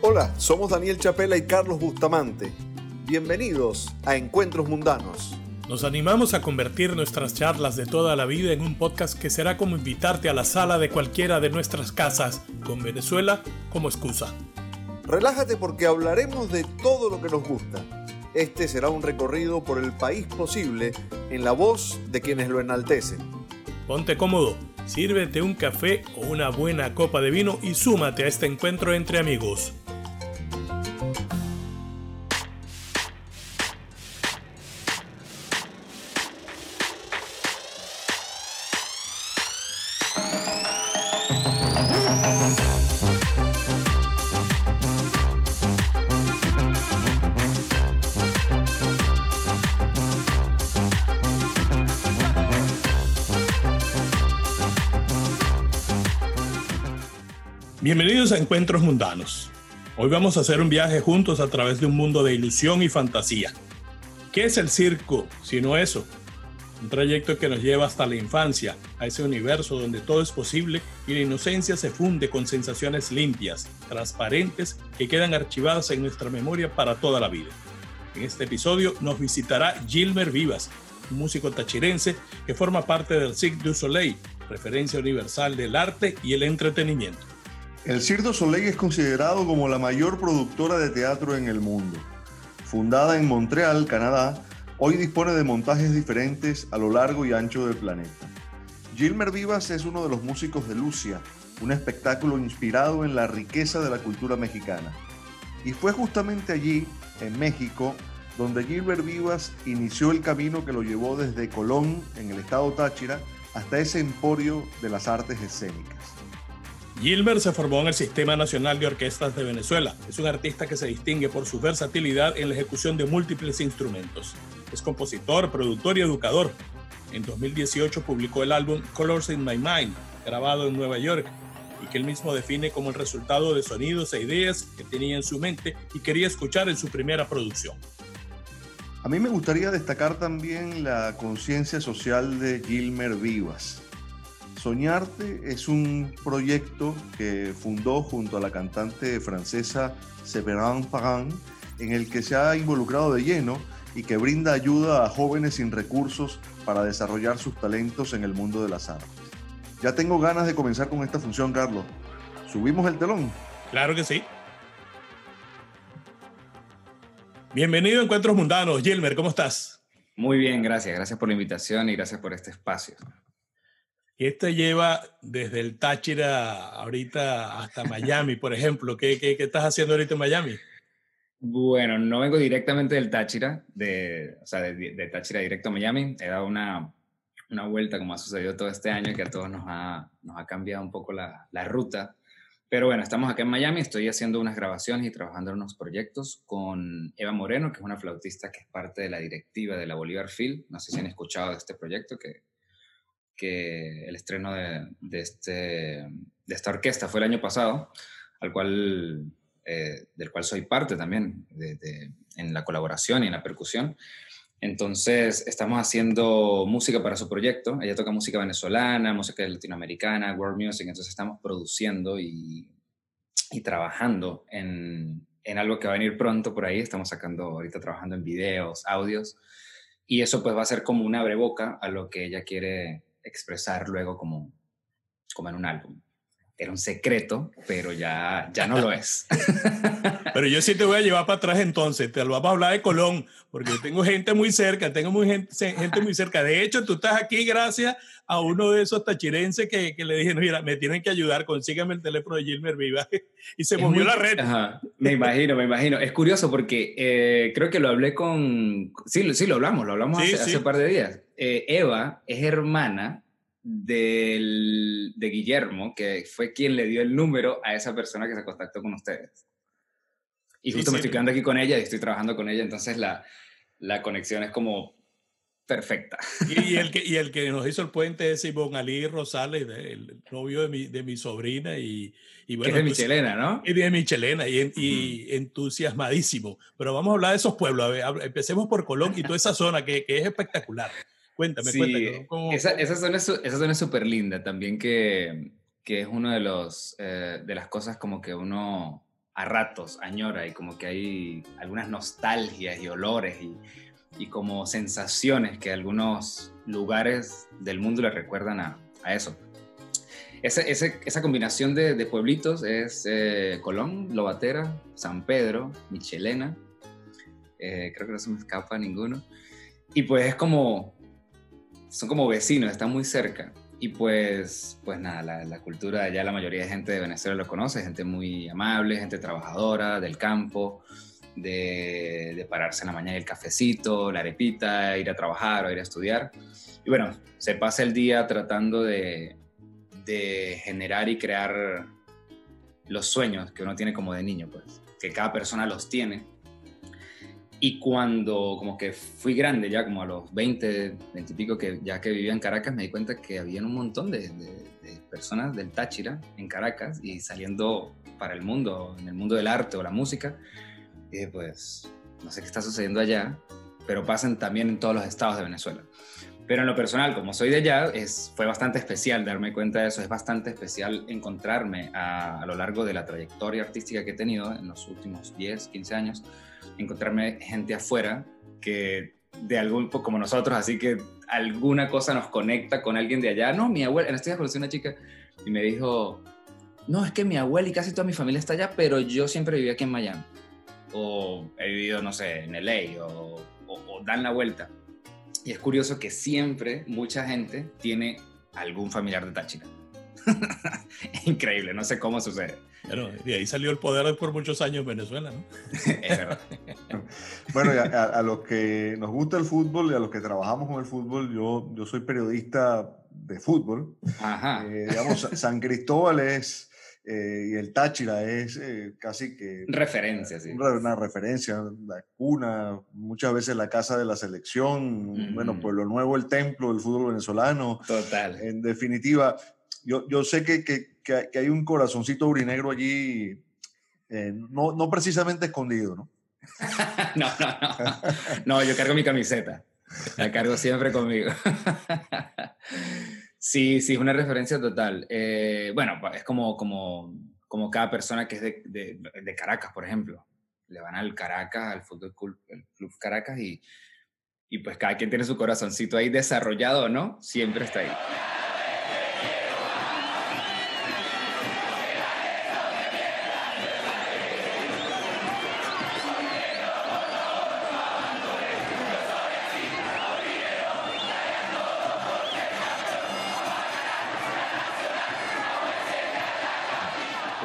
Hola, somos Daniel Chapela y Carlos Bustamante. Bienvenidos a Encuentros Mundanos. Nos animamos a convertir nuestras charlas de toda la vida en un podcast que será como invitarte a la sala de cualquiera de nuestras casas, con Venezuela como excusa. Relájate porque hablaremos de todo lo que nos gusta. Este será un recorrido por el país posible en la voz de quienes lo enaltecen. Ponte cómodo, sírvete un café o una buena copa de vino y súmate a este encuentro entre amigos. Encuentros Mundanos. Hoy vamos a hacer un viaje juntos a través de un mundo de ilusión y fantasía. ¿Qué es el circo sino eso? Un trayecto que nos lleva hasta la infancia, a ese universo donde todo es posible y la inocencia se funde con sensaciones limpias, transparentes, que quedan archivadas en nuestra memoria para toda la vida. En este episodio nos visitará Gilmer Vivas, un músico tachirense que forma parte del Cirque du Soleil, referencia universal del arte y el entretenimiento. El Cirque Soleil es considerado como la mayor productora de teatro en el mundo. Fundada en Montreal, Canadá, hoy dispone de montajes diferentes a lo largo y ancho del planeta. Gilmer Vivas es uno de los músicos de Lucia, un espectáculo inspirado en la riqueza de la cultura mexicana. Y fue justamente allí, en México, donde Gilbert Vivas inició el camino que lo llevó desde Colón, en el estado Táchira, hasta ese emporio de las artes escénicas. Gilbert se formó en el Sistema Nacional de Orquestas de Venezuela. Es un artista que se distingue por su versatilidad en la ejecución de múltiples instrumentos. Es compositor, productor y educador. En 2018 publicó el álbum Colors in My Mind, grabado en Nueva York, y que él mismo define como el resultado de sonidos e ideas que tenía en su mente y quería escuchar en su primera producción. A mí me gustaría destacar también la conciencia social de Gilmer Vivas Soñarte es un proyecto que fundó junto a la cantante francesa Séverin Pagan, en el que se ha involucrado de lleno y que brinda ayuda a jóvenes sin recursos para desarrollar sus talentos en el mundo de las artes. Ya tengo ganas de comenzar con esta función, Carlos. ¿Subimos el telón? Claro que sí. Bienvenido a Encuentros Mundanos. Gilmer, ¿cómo estás? Muy bien, gracias. Gracias por la invitación y gracias por este espacio. Y este lleva desde el Táchira ahorita hasta Miami, por ejemplo. ¿Qué, qué, qué estás haciendo ahorita en Miami? Bueno, no vengo directamente del Táchira, de, o sea, de, Táchira directo a Miami. He dado una, una, vuelta, como ha sucedido todo este año, que a todos nos ha, nos ha cambiado un poco la, la, ruta. Pero bueno, estamos acá en Miami, estoy haciendo unas grabaciones y trabajando en unos proyectos con Eva Moreno, que es una flautista que es parte de la directiva de la Bolívar Field. No sé si han escuchado de este proyecto, que que el estreno de, de, este, de esta orquesta fue el año pasado, al cual, eh, del cual soy parte también de, de, en la colaboración y en la percusión. Entonces, estamos haciendo música para su proyecto. Ella toca música venezolana, música latinoamericana, world music. Entonces, estamos produciendo y, y trabajando en, en, algo que va a venir pronto por ahí. Estamos sacando, ahorita trabajando en videos, audios. Y eso pues va a ser como una abreboca a lo que ella quiere expresar luego como, como en un álbum. Era un secreto, pero ya, ya no lo es. pero yo sí te voy a llevar para atrás entonces, te lo vamos a hablar de Colón, porque yo tengo gente muy cerca, tengo muy gente, gente muy cerca. De hecho, tú estás aquí gracias a uno de esos tachirenses que, que le dije, mira, me tienen que ayudar, consígame el teléfono de Gilmer Viva. y se movió la red. me imagino, me imagino. Es curioso porque eh, creo que lo hablé con... Sí, sí, lo hablamos, lo hablamos sí, hace, sí. hace, un par de días. Eh, Eva es hermana del, de Guillermo, que fue quien le dio el número a esa persona que se contactó con ustedes. Y justo sí, me estoy quedando aquí con ella y estoy trabajando con ella, entonces la, la conexión es como perfecta. Y, y, el que, y el que nos hizo el puente es Ivonne Ali Rosales, el novio de mi, de mi sobrina. Y, y bueno, que es de Michelena, ¿no? Y de Michelena, y, y mm. entusiasmadísimo. Pero vamos a hablar de esos pueblos. A ver, empecemos por Colón y toda esa zona que, que es espectacular. Cuéntame, sí, cuéntame. ¿cómo, esa, esa, zona es, esa zona es súper linda también que, que es uno de los eh, de las cosas como que uno a ratos añora y como que hay algunas nostalgias y olores y, y como sensaciones que algunos lugares del mundo le recuerdan a, a eso. Esa, esa, combinación de, de, pueblitos es eh, Colón, Lobatera, San Pedro, Michelena, eh, creo que no se me escapa ninguno, y pues es como, son como vecinos, están muy cerca. Y pues, pues nada, la, cultura ya la mayoría de gente de Venezuela lo conoce, gente muy amable, gente trabajadora, del campo, de, de pararse en la mañana el cafecito, la arepita, ir a trabajar o ir a estudiar. Y bueno, se pasa el día tratando de, de generar y crear los sueños que uno tiene como de niño, pues, que cada persona los tiene y cuando como que fui grande, ya como a los 20, 20 y pico, que ya que vivía en Caracas, me di cuenta que había un montón de, personas del Táchira en Caracas y saliendo para el mundo, en el mundo del arte o la música. Y dije, pues, no sé qué está sucediendo allá, pero pasan también en todos los estados de Venezuela. Pero en lo personal, como soy de allá, es, fue bastante especial darme cuenta de eso. Es bastante especial encontrarme a, a lo largo de la trayectoria artística que he tenido en los últimos 10, 15 años encontrarme gente afuera que de algún, como nosotros, así que alguna cosa nos conecta con alguien de allá. No, mi abuela, en este día conocí una chica y me dijo, no, es que mi abuela y casi toda mi familia está allá, pero yo siempre viví aquí en Miami. O he vivido, no sé, en LA o, o dan la vuelta. Y es curioso que siempre mucha gente tiene algún familiar de Táchira. Increíble, no sé cómo sucede. Pero de ahí salió el poder por muchos años Venezuela, ¿no? es verdad. bueno, a, a, los que nos gusta el fútbol y a los que trabajamos con el fútbol, yo, yo soy periodista de fútbol. Ajá. Eh, digamos, San Cristóbal es, eh, y el Táchira es eh, casi que... Referencia, sí. Una, una, referencia, la cuna, muchas veces la casa de la selección, mm. bueno, Pueblo Nuevo, el templo del fútbol venezolano. Total. En definitiva, yo, yo sé que, que, que, hay un corazoncito urinegro allí, eh, no, no precisamente escondido, ¿no? no, no, no. No, yo cargo mi camiseta. La cargo siempre conmigo. sí, sí, es una referencia total. Eh, bueno, es como, como, como cada persona que es de, de, de, Caracas, por ejemplo. Le van al Caracas, al Fútbol Club, el Club Caracas y, y pues cada quien tiene su corazoncito ahí desarrollado, ¿no? Siempre está ahí.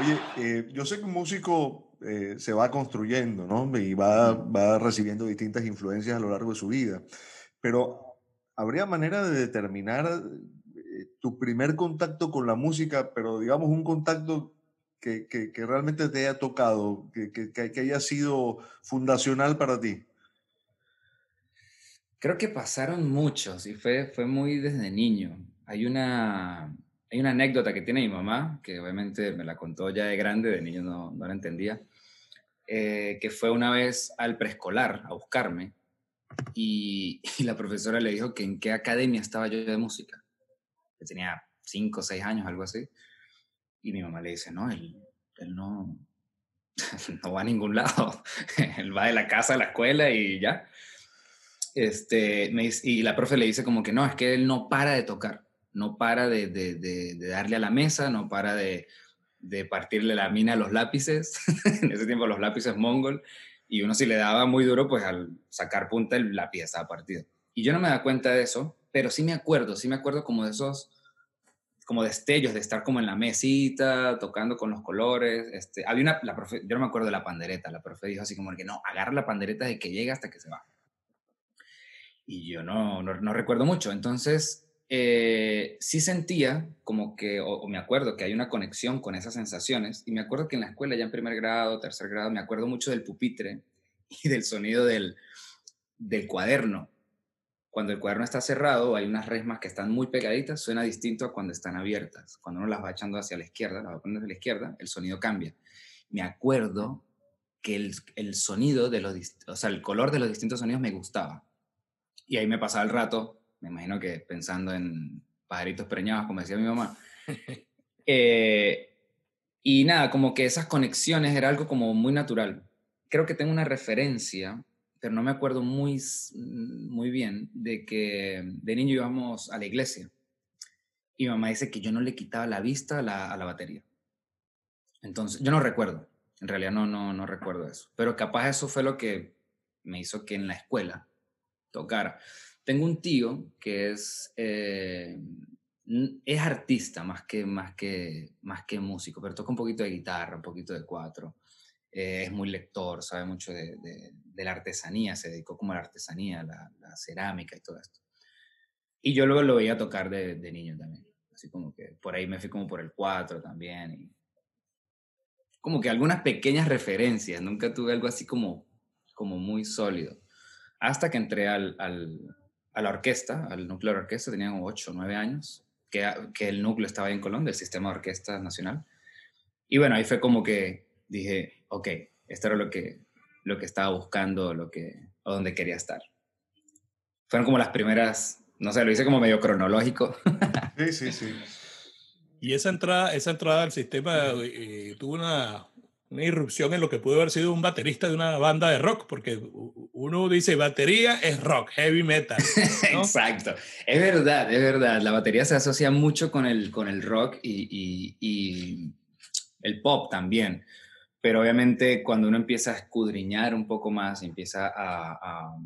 Oye, eh, yo sé que un músico eh, se va construyendo, ¿no? Y va, va recibiendo distintas influencias a lo largo de su vida. Pero, ¿habría manera de determinar eh, tu primer contacto con la música, pero digamos un contacto que, que, que realmente te haya tocado, que, que, haya sido fundacional para ti? Creo que pasaron muchos y fue, fue muy desde niño. Hay una, hay una anécdota que tiene mi mamá, que obviamente me la contó ya de grande, de niño no, no la entendía, eh, que fue una vez al preescolar a buscarme y, y, la profesora le dijo que en qué academia estaba yo de música. Que tenía cinco o seis años, algo así. Y mi mamá le dice, no, él, él no, no va a ningún lado. él va de la casa a la escuela y ya. Este, me, y la profe le dice como que no, es que él no para de tocar no para de, de, de, darle a la mesa, no para de, partirle la mina a los lápices, en ese tiempo los lápices mongol, y uno si le daba muy duro, pues al sacar punta el lápiz estaba partido. Y yo no me da cuenta de eso, pero sí me acuerdo, sí me acuerdo como de esos, como destellos de estar como en la mesita, tocando con los colores. Este, había una, la profe, yo no me acuerdo de la pandereta, la profe dijo así como que no, agarra la pandereta de que llega hasta que se va. Y yo no, no recuerdo mucho, entonces eh, sí sentía como que, o, me acuerdo que hay una conexión con esas sensaciones, y me acuerdo que en la escuela, ya en primer grado, tercer grado, me acuerdo mucho del pupitre y del sonido del, del cuaderno. Cuando el cuaderno está cerrado, hay unas resmas que están muy pegaditas, suena distinto a cuando están abiertas. Cuando uno las va echando hacia la izquierda, las va poniendo hacia la izquierda, el sonido cambia. Me acuerdo que el, el sonido de los, o sea, el color de los distintos sonidos me gustaba. Y ahí me pasaba el rato me imagino que pensando en pajaritos preñados, como decía mi mamá, Eh, y nada, como que esas conexiones era algo como muy natural. Creo que tengo una referencia, pero no me acuerdo muy, muy bien, de que de niño íbamos a la iglesia. Y mamá dice que yo no le quitaba la vista a la, a la batería. Entonces, yo no recuerdo, en realidad no, no, no recuerdo eso, pero capaz eso fue lo que me hizo que en la escuela tocara. Tengo un tío que es, eh, es artista más que, más, que, más que músico, pero toca un poquito de guitarra, un poquito de cuatro. Eh, es muy lector, sabe mucho de, de, la artesanía, se dedicó como a la artesanía, la, la, cerámica y todo esto. Y yo luego lo veía tocar de, de, niño también, así como que por ahí me fui como por el cuatro también. Y como que algunas pequeñas referencias, nunca tuve algo así como, como muy sólido. Hasta que entré al, al, a la orquesta, al núcleo de orquesta, tenía como 8 o 9 años, que, que el núcleo estaba en Colón, del Sistema de Orquesta Nacional. Y bueno, ahí fue como que dije, ok, esto era lo que, lo que estaba buscando, lo que, o donde quería estar. Fueron como las primeras, no sé, lo hice como medio cronológico. Sí, sí, sí. Y esa entrada, esa entrada al sistema eh, tuvo una, una, irrupción en lo que pudo haber sido un baterista de una banda de rock, porque uno dice batería es rock, heavy metal. ¿no? Exacto, es verdad, es verdad. La batería se asocia mucho con el, con el rock y, y, y el pop también. Pero obviamente cuando uno empieza a escudriñar un poco más, empieza a, a,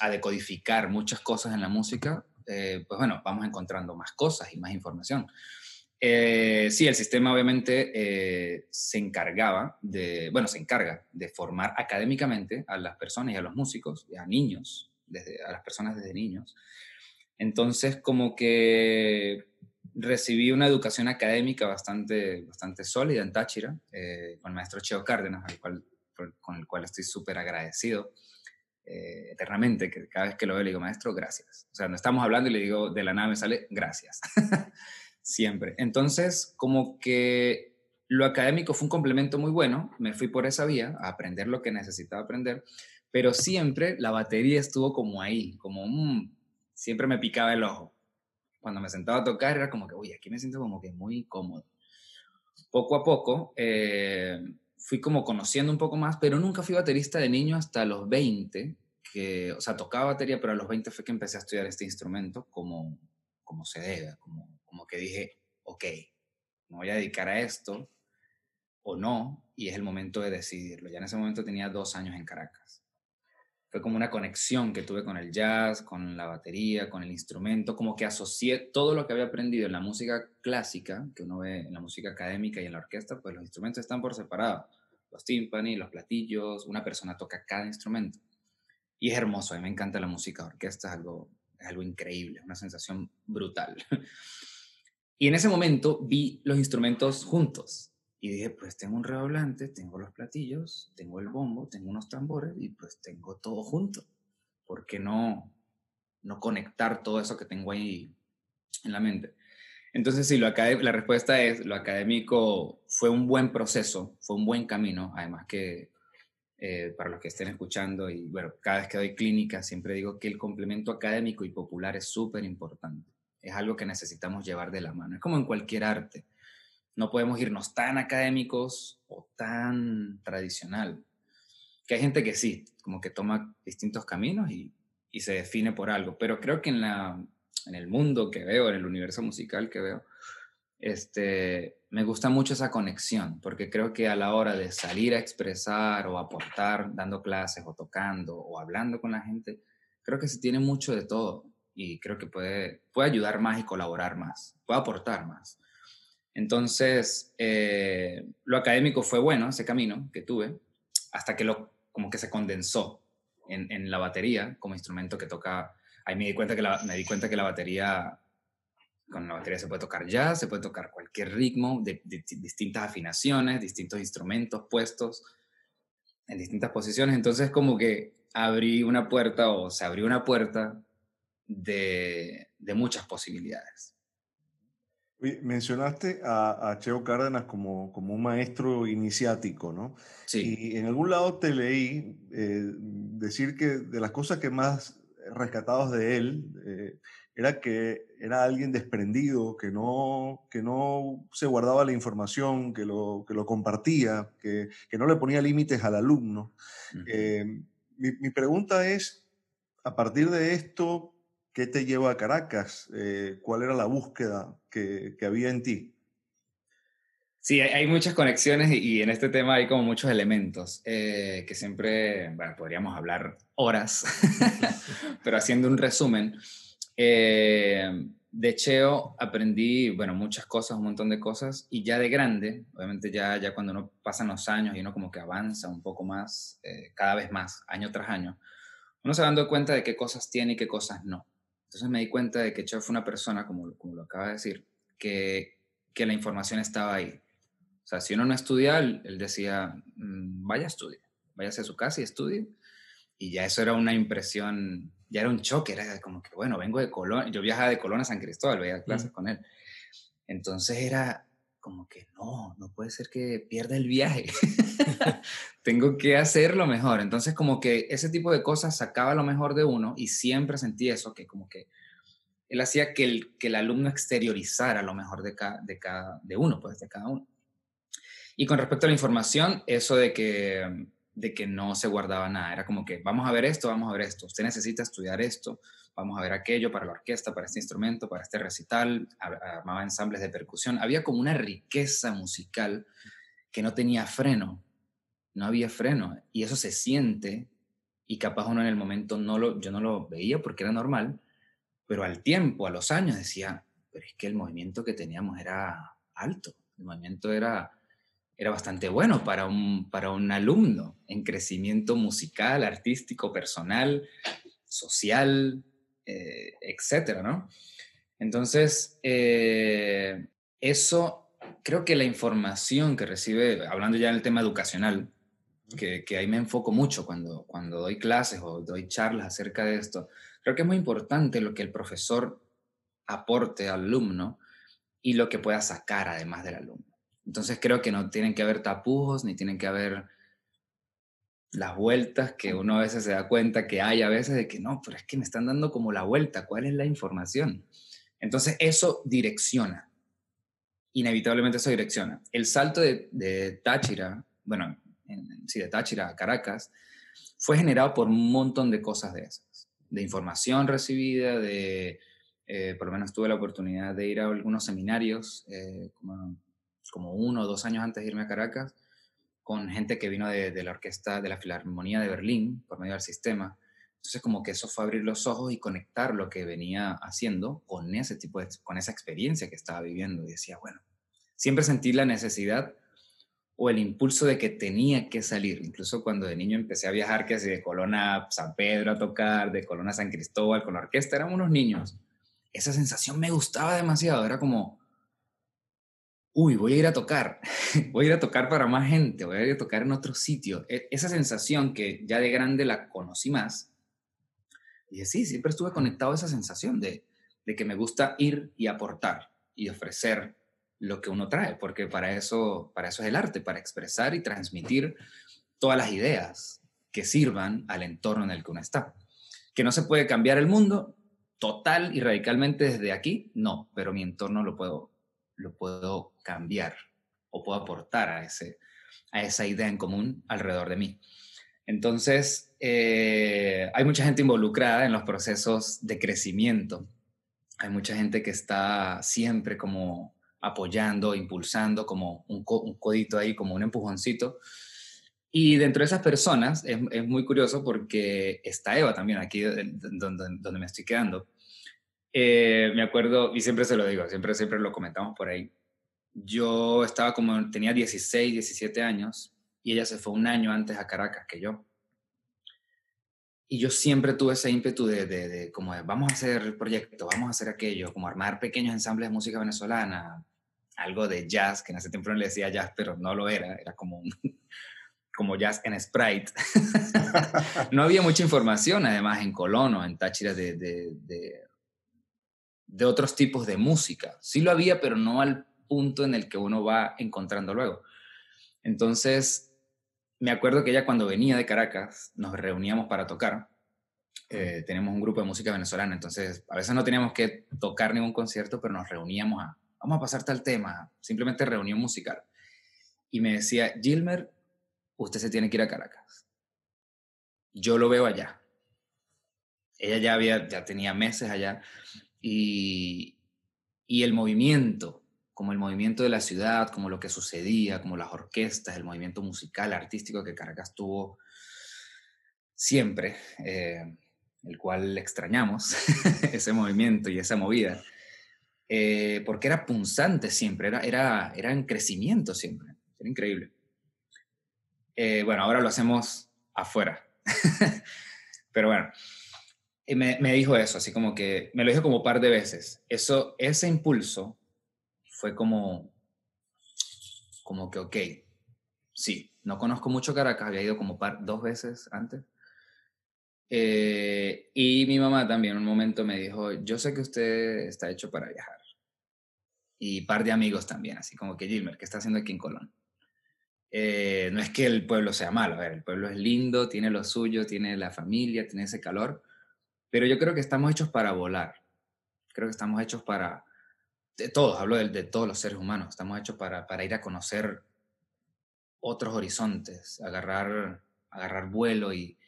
a decodificar muchas cosas en la música, eh, pues bueno, vamos encontrando más cosas y más información. Eh, sí, el sistema obviamente eh, se encargaba de, bueno, se encarga de formar académicamente a las personas y a los músicos, a niños, desde, a las personas desde niños. Entonces, como que recibí una educación académica bastante, bastante sólida en Táchira, eh, con el maestro Cheo Cárdenas, al cual, con el cual estoy súper agradecido eh, eternamente, cada vez que lo veo le digo, maestro, gracias. O sea, no estamos hablando y le digo, de la nada me sale, gracias. siempre. Entonces, como que lo académico fue un complemento muy bueno, me fui por esa vía a aprender lo que necesitaba aprender, pero siempre la batería estuvo como ahí, como mmm, siempre me picaba el ojo. Cuando me sentaba a tocar era como que, uy, aquí me siento como que muy cómodo. Poco a poco eh, fui como conociendo un poco más, pero nunca fui baterista de niño hasta los 20, que, o sea, tocaba batería, pero a los 20 fue que empecé a estudiar este instrumento como, como se debe, como como que dije, ok, me voy a dedicar a esto o no, y es el momento de decidirlo. Ya en ese momento tenía dos años en Caracas. Fue como una conexión que tuve con el jazz, con la batería, con el instrumento, como que asocié todo lo que había aprendido en la música clásica, que uno ve en la música académica y en la orquesta, pues los instrumentos están por separado. Los timpani, los platillos, una persona toca cada instrumento. Y es hermoso, a mí me encanta la música orquesta, es algo, es algo increíble, una sensación brutal. Y en ese momento vi los instrumentos juntos y dije, pues tengo un redoblante, tengo los platillos, tengo el bombo, tengo unos tambores y pues tengo todo junto. ¿Por qué no, no conectar todo eso que tengo ahí en la mente? Entonces, sí, lo la respuesta es, lo académico fue un buen proceso, fue un buen camino, además que eh, para los que estén escuchando, y bueno, cada vez que doy clínica siempre digo que el complemento académico y popular es súper importante es algo que necesitamos llevar de la mano. Como en cualquier arte. No podemos irnos tan académicos o tan tradicional. Que hay gente que sí, como que toma distintos caminos y, y se define por algo. Pero creo que en, la, en el mundo que veo, en el universo musical que veo, este, me gusta mucho esa conexión, porque creo que a la hora de salir a expresar o aportar, dando clases o tocando o hablando con la gente, creo que se tiene mucho de todo y creo que puede, puede ayudar más y colaborar más, puede aportar más. Entonces, eh, lo académico fue bueno, ese camino que tuve, hasta que lo, como que se condensó en, la batería como instrumento que toca. Ahí me di cuenta que la, me di cuenta que la batería, con la batería se puede tocar jazz, se puede tocar cualquier ritmo de distintas afinaciones, distintos instrumentos puestos en distintas posiciones. Entonces, como que abrí una puerta o se abrió una puerta de, muchas posibilidades. Mencionaste a, Cheo Cárdenas como, como, un maestro iniciático, ¿no? Sí. Y en algún lado te leí eh, decir que de las cosas que más rescatados de él, eh, era que era alguien desprendido, que no, que no se guardaba la información, que lo, que lo compartía, que, que no le ponía límites al alumno. Eh, mi, mi, pregunta es, a partir de esto, ¿qué te lleva a Caracas? Eh, ¿Cuál era la búsqueda que, que había en ti? Sí, hay muchas conexiones y en este tema hay como muchos elementos eh, que siempre, bueno, podríamos hablar horas, pero haciendo un resumen, eh, de Cheo aprendí, bueno, muchas cosas, un montón de cosas, y ya de grande, obviamente ya, ya cuando uno pasan los años y uno como que avanza un poco más, eh, cada vez más, año tras año, uno se va dando cuenta de qué cosas tiene y qué cosas no. Entonces me di cuenta de que Cheo fue una persona, como, como lo acaba de decir, que, que la información estaba ahí o sea, si uno no estudia, él, decía, mm, vaya a estudiar, váyase a su casa y estudie. Y ya eso era una impresión, ya era un choque, era como que, bueno, vengo de Colón, yo viajaba de Colón a San Cristóbal, veía clases con él. Entonces era como que, no, no puede ser que pierda el viaje. Tengo que hacerlo mejor. Entonces como que ese tipo de cosas sacaba lo mejor de uno y siempre sentí eso, que como que él hacía que el, que el alumno exteriorizara lo mejor de, cada, de, cada, de uno, pues de cada uno. Y con respecto a la información, eso de que, de que no se guardaba nada, era como que vamos a ver esto, vamos a ver esto, usted necesita estudiar esto, vamos a ver aquello para la orquesta, para este instrumento, para este recital, armaba ensambles de percusión, había como una riqueza musical que no tenía freno, no había freno, y eso se siente, y capaz uno en el momento no lo, yo no lo veía porque era normal, pero al tiempo, a los años decía, pero es que el movimiento que teníamos era alto, el movimiento era era bastante bueno para un, para un alumno en crecimiento musical, artístico, personal, social, eh, etcétera, ¿no? Entonces, eh, eso, creo que la información que recibe, hablando ya del tema educacional, que, que, ahí me enfoco mucho cuando, cuando doy clases o doy charlas acerca de esto, creo que es muy importante lo que el profesor aporte al alumno y lo que pueda sacar además del alumno. Entonces creo que no tienen que haber tapujos, ni tienen que haber las vueltas que uno a veces se da cuenta que hay a veces de que no, pero es que me están dando como la vuelta, ¿cuál es la información? Entonces eso direcciona, inevitablemente eso direcciona. El salto de, Táchira, bueno, sí, de Táchira a Caracas, fue generado por un montón de cosas de esas, de información recibida, de, eh, por lo menos tuve la oportunidad de ir a algunos seminarios, eh, como como uno o dos años antes de irme a Caracas, con gente que vino de, la orquesta de la Filarmonía de Berlín por medio del sistema. Entonces como que eso fue abrir los ojos y conectar lo que venía haciendo con ese tipo de, con esa experiencia que estaba viviendo. Y decía, bueno, siempre sentí la necesidad o el impulso de que tenía que salir. Incluso cuando de niño empecé a viajar, que así de Colona San Pedro a tocar, de Colona San Cristóbal con la orquesta, éramos unos niños. Esa sensación me gustaba demasiado. Era como, uy, voy a ir a tocar, voy a ir a tocar para más gente, voy a ir a tocar en otro sitio. E, esa sensación que ya de grande la conocí más, y sí, siempre estuve conectado a esa sensación de, de que me gusta ir y aportar y ofrecer lo que uno trae, porque para eso, para eso es el arte, para expresar y transmitir todas las ideas que sirvan al entorno en el que uno está. Que no se puede cambiar el mundo total y radicalmente desde aquí, no, pero mi entorno lo puedo lo puedo cambiar o puedo aportar a, ese, a esa idea en común alrededor de mí. Entonces, eh, hay mucha gente involucrada en los procesos de crecimiento. Hay mucha gente que está siempre como apoyando, impulsando, como un, codito ahí, como un empujoncito. Y dentro de esas personas es, muy curioso porque está Eva también aquí donde, donde me estoy quedando. Eh, me acuerdo, y siempre se lo digo, siempre, siempre lo comentamos por ahí. Yo estaba como, tenía 16, 17 años y ella se fue un año antes a Caracas que yo. Y yo siempre tuve ese ímpetu de, de, de como de, vamos a hacer proyecto, vamos a hacer aquello, como armar pequeños ensambles de música venezolana, algo de jazz, que en ese tiempo no le decía jazz, pero no lo era, era como, como jazz en Sprite. no había mucha información, además, en Colón o en Táchira de, de de otros tipos de música. Sí lo había, pero no al punto en el que uno va encontrando luego. Entonces, me acuerdo que ella cuando venía de Caracas, nos reuníamos para tocar. eh, tenemos un grupo de música venezolana, entonces a veces no teníamos que tocar ningún concierto, pero nos reuníamos a, vamos a pasar tal tema, simplemente reunión musical. Y me decía, Gilmer, usted se tiene que ir a Caracas. Yo lo veo allá. Ella ya, había, ya tenía meses allá y, y el movimiento, como el movimiento de la ciudad, como lo que sucedía, como las orquestas, el movimiento musical, artístico que Caracas tuvo siempre, eh, el cual extrañamos, ese movimiento y esa movida, eh, porque era punzante siempre, era, era, era en crecimiento siempre, era increíble. Eh, bueno, ahora lo hacemos afuera, pero bueno, me, me, dijo eso, así como que, me lo dijo como un par de veces, eso, ese impulso fue como, como que, ok, sí, no conozco mucho Caracas, había ido como par, dos veces antes, eh, y mi mamá también un momento me dijo, yo sé que usted está hecho para viajar. Y par de amigos también, así como que Gilmer, ¿qué está haciendo aquí en Colón? Eh, no es que el pueblo sea malo, a el pueblo es lindo, tiene lo suyo, tiene la familia, tiene ese calor, pero yo creo que estamos hechos para volar. Creo que estamos hechos para, de todos, hablo de, todos los seres humanos, estamos hechos para, para ir a conocer otros horizontes, agarrar, agarrar vuelo y,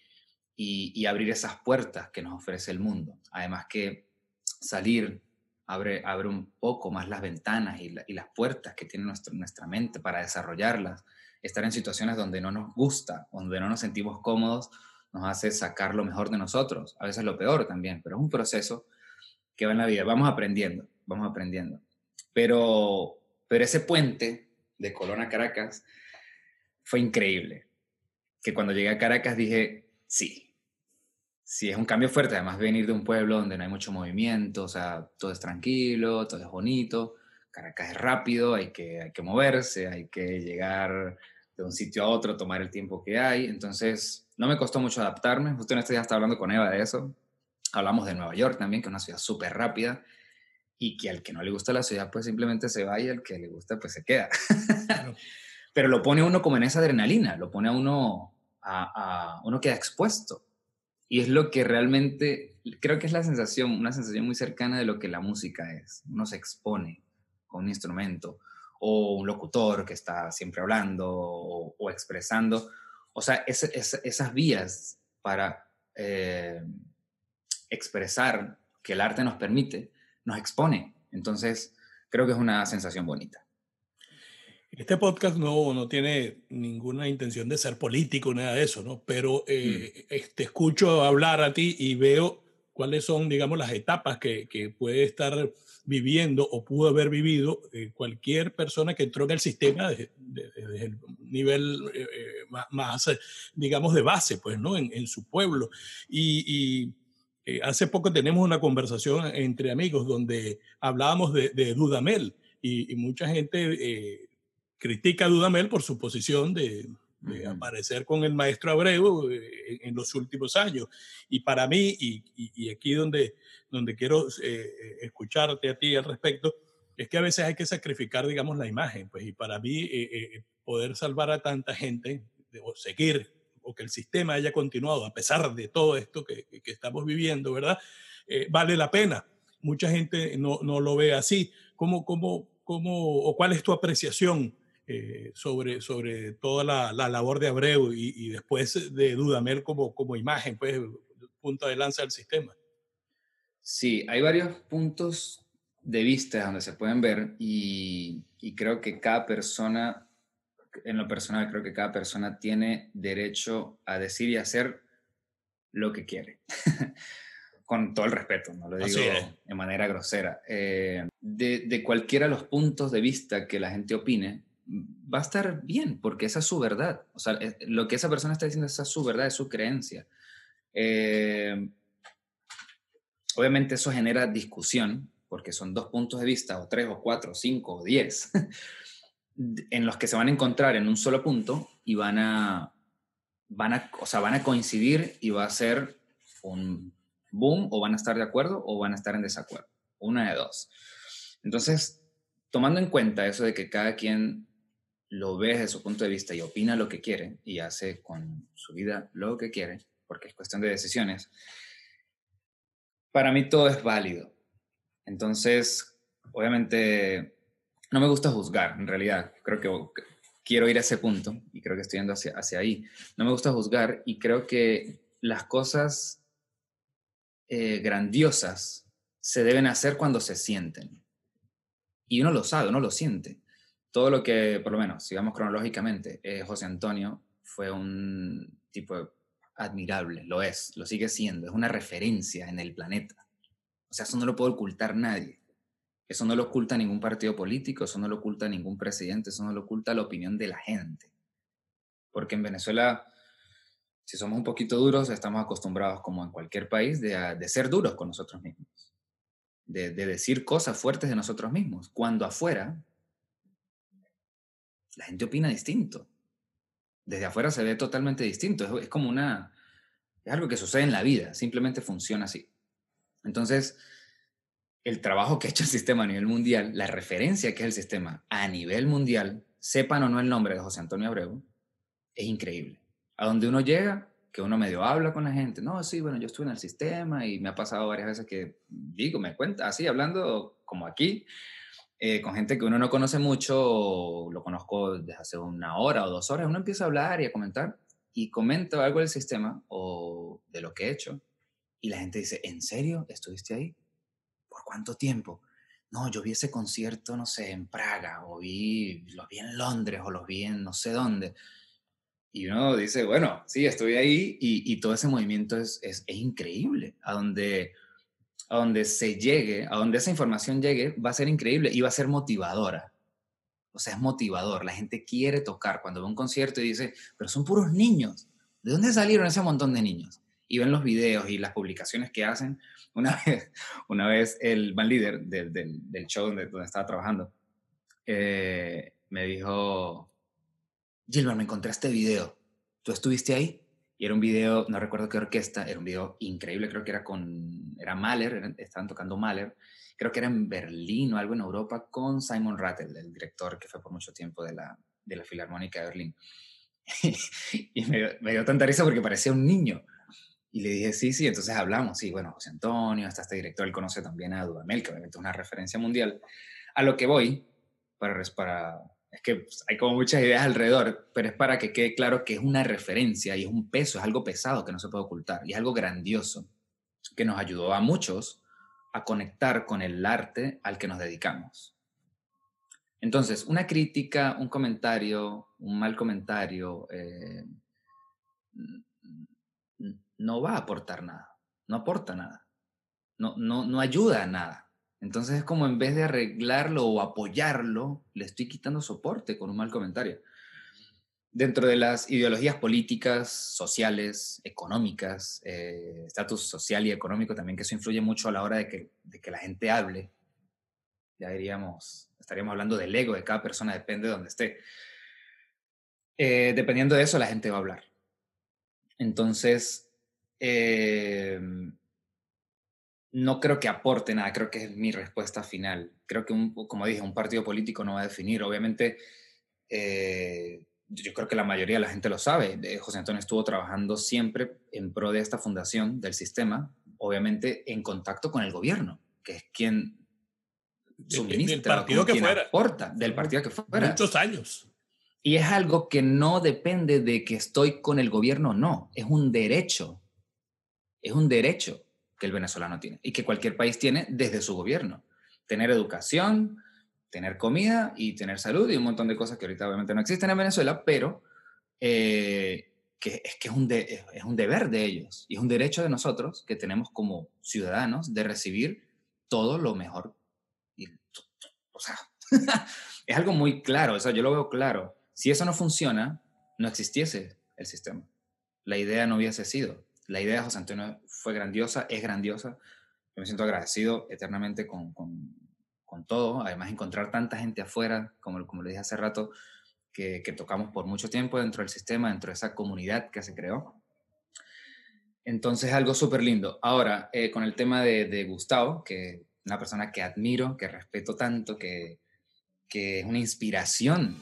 y, abrir esas puertas que nos ofrece el mundo. Además que salir abre, abre un poco más las ventanas y, las puertas que tiene nuestra mente para desarrollarlas. Estar en situaciones donde no nos gusta, donde no nos sentimos cómodos, nos hace sacar lo mejor de nosotros, a veces lo peor también, pero es un proceso que va en la vida. Vamos aprendiendo, vamos aprendiendo. Pero, pero ese puente de Colón a Caracas fue increíble. Que cuando llegué a Caracas dije, sí, Sí, es un cambio fuerte. Además, venir de un pueblo donde no hay mucho movimiento, o sea, todo es tranquilo, todo es bonito. Caracas es rápido, hay que, hay que moverse, hay que llegar de un sitio a otro, tomar el tiempo que hay. Entonces, no me costó mucho adaptarme. Justo en este día estaba hablando con Eva de eso. Hablamos de Nueva York también, que es una ciudad súper rápida y que al que no le gusta la ciudad, pues simplemente se va y al que le gusta, pues se queda. Pero lo pone uno como en esa adrenalina, lo pone a uno, a, a uno queda expuesto y es lo que realmente, creo que es la sensación, una sensación muy cercana de lo que la música es. Uno se expone con un instrumento o un locutor que está siempre hablando o, expresando. O sea, esas vías para eh, expresar que el arte nos permite, nos expone. Entonces, creo que es una sensación bonita. Este podcast no, no tiene ninguna intención de ser político, nada de eso, ¿no? Pero eh, mm. te escucho hablar a ti y veo cuáles son, digamos, las etapas que, que puede estar viviendo o pudo haber vivido eh, cualquier persona que entró en el sistema desde, el nivel eh, más, digamos, de base, pues, ¿no? En, en su pueblo. Y, hace poco tenemos una conversación entre amigos donde hablábamos de, de Dudamel y, y mucha gente critica a Dudamel por su posición de, aparecer con el maestro Abreu eh, en, los últimos años. Y para mí, y, aquí donde, donde quiero eh, escucharte a ti al respecto, es que a veces hay que sacrificar, digamos, la imagen. Pues, y para mí, eh, poder salvar a tanta gente, o seguir, o que el sistema haya continuado a pesar de todo esto que, que estamos viviendo, ¿verdad? vale la pena. Mucha gente no, no lo ve así. ¿Cómo, cómo, cómo, o cuál es tu apreciación eh, sobre, sobre toda la, la, labor de Abreu y, y, después de Dudamel como, como imagen, pues punto de lanza del sistema. Sí, hay varios puntos de vista donde se pueden ver y, y creo que cada persona, en lo personal, creo que cada persona tiene derecho a decir y hacer lo que quiere. con todo el respeto, no lo digo de manera grosera. Eh, de, de, cualquiera de los puntos de vista que la gente opine, va a estar bien, porque esa es su verdad. O sea, lo que esa persona está diciendo es su verdad, es su creencia. Eh, obviamente eso genera discusión, porque son dos puntos de vista, o tres, o cuatro, o cinco, o diez, en los que se van a encontrar en un solo punto y van a, van a, o sea, van a coincidir y va a ser un boom, o van a estar de acuerdo o van a estar en desacuerdo. Una de dos. Entonces, tomando en cuenta eso de que cada quien lo ve desde su punto de vista y opina lo que quiere y hace con su vida lo que quiere, porque es cuestión de decisiones, Para mí todo es válido. Entonces, obviamente, no me gusta juzgar, en realidad. Creo que quiero ir a ese punto y creo que estoy yendo hacia, hacia ahí. No me gusta juzgar y creo que las cosas eh, grandiosas se deben hacer cuando se sienten. Y uno lo sabe, uno lo siente. Todo lo que, por lo menos, sigamos cronológicamente, eh, José Antonio fue un tipo admirable, lo es, lo sigue siendo, es una referencia en el planeta. O sea, eso no lo puede ocultar nadie. Eso no lo oculta ningún partido político, eso no lo oculta ningún presidente, eso no lo oculta la opinión de la gente. Porque en Venezuela, si somos un poquito duros, estamos acostumbrados, como en cualquier país, de, ser duros con nosotros mismos. De, decir cosas fuertes de nosotros mismos. Cuando afuera, la gente opina distinto. Desde afuera se ve totalmente distinto. Es, como una... Es algo que sucede en la vida, simplemente funciona así. Entonces, el trabajo que ha hecho el sistema a nivel mundial, la referencia que es el sistema a nivel mundial, sepan o no el nombre de José Antonio Abreu, es increíble. A donde uno llega, que uno medio habla con la gente, no, sí, bueno, yo estuve en el sistema y me ha pasado varias veces que digo, me cuenta, así hablando como aquí, eh, con gente que uno no conoce mucho, lo conozco desde hace una hora o dos horas, uno empieza a hablar y a comentar y comenta algo del sistema o de lo que he hecho y la gente dice, ¿en serio? ¿Estuviste ahí? ¿Por cuánto tiempo? No, yo vi ese concierto, no sé, en Praga, o vi, los vi en Londres, o los vi en no sé dónde. Y uno dice, bueno, sí, estoy ahí, y, todo ese movimiento es, es, increíble. A donde, a donde se llegue, a donde esa información llegue, va a ser increíble y va a ser motivadora. O sea, es motivador. La gente quiere tocar cuando ve un concierto y dice, pero son puros niños. ¿De dónde salieron ese montón de niños? Y ven los videos y las publicaciones que hacen una vez, una vez el band líder del, del, show donde, donde, estaba trabajando eh, me dijo, Gilbert, me encontré este video. ¿Tú estuviste ahí? Era un video, no recuerdo qué orquesta, era un video increíble, creo que era con, era Mahler, estaban tocando Mahler, creo que era en Berlín o algo en Europa, con Simon Rattle, el director que fue por mucho tiempo de la, de la Filarmónica de Berlín. y me, me, dio tanta risa porque parecía un niño. Y le dije, sí, sí, entonces hablamos, sí, bueno, José Antonio, hasta este director, él conoce también a Dudamel, que obviamente es una referencia mundial. A lo que voy, para, para es que pues, hay como muchas ideas alrededor, pero es para que quede claro que es una referencia y es un peso, es algo pesado que no se puede ocultar y es algo grandioso que nos ayudó a muchos a conectar con el arte al que nos dedicamos. Entonces, una crítica, un comentario, un mal comentario, eh, no va a aportar nada, no aporta nada, no, no, no ayuda a nada. Entonces es como en vez de arreglarlo o apoyarlo, le estoy quitando soporte con un mal comentario. Dentro de las ideologías políticas, sociales, económicas, eh, estatus social y económico también, que eso influye mucho a la hora de que, de que la gente hable, ya diríamos, estaríamos hablando del ego de cada persona, depende de donde esté. Eh, dependiendo de eso, la gente va a hablar. Entonces, Em, no creo que aporte nada, creo que es mi respuesta final. Creo que, como dije, un partido político no va a definir. Obviamente, eh, yo creo que la mayoría de la gente lo sabe. José Antonio estuvo trabajando siempre en pro de esta fundación, del sistema, obviamente en contacto con el gobierno, que es quien suministra, del partido que fuera. aporta, del partido que fuera. Muchos años. Y es algo que no depende de que estoy con el gobierno, no, es un derecho es un derecho que el venezolano tiene y que cualquier país tiene desde su gobierno. Tener educación, tener comida y tener salud y un montón de cosas que ahorita obviamente no existen en Venezuela, pero eh, que es que es un, es un deber de ellos y es un derecho de nosotros que tenemos como ciudadanos de recibir todo lo mejor. o sea, es algo muy claro, o sea, yo lo veo claro. Si eso no funciona, no existiese el sistema. La idea no hubiese sido la idea de José Antonio fue grandiosa, es grandiosa. Yo me siento agradecido eternamente con, con, con todo. Además, encontrar tanta gente afuera, como, como le dije hace rato, que, que, tocamos por mucho tiempo dentro del sistema, dentro de esa comunidad que se creó. Entonces, algo súper lindo. Ahora, eh, con el tema de, de, Gustavo, que una persona que admiro, que respeto tanto, que, que es una inspiración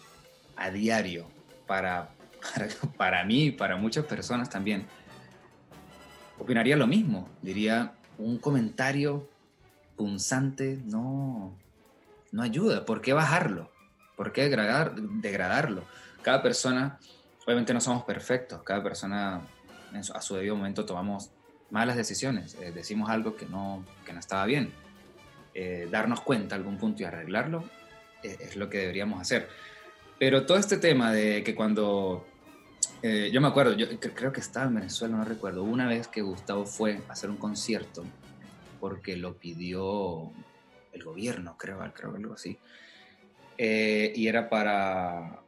a diario para, para, para mí y para muchas personas también opinaría lo mismo. Diría, un comentario punzante no, no ayuda. ¿Por qué bajarlo? ¿Por qué degradar, degradarlo? Cada persona, obviamente no somos perfectos, cada persona a su debido momento tomamos malas decisiones, eh, decimos algo que no, que no estaba bien. Eh, darnos cuenta algún punto y arreglarlo eh, es lo que deberíamos hacer. Pero todo este tema de que cuando yo me acuerdo, yo creo que estaba en Venezuela, no recuerdo, una vez que Gustavo fue a hacer un concierto porque lo pidió el gobierno, creo, creo algo así. y era para,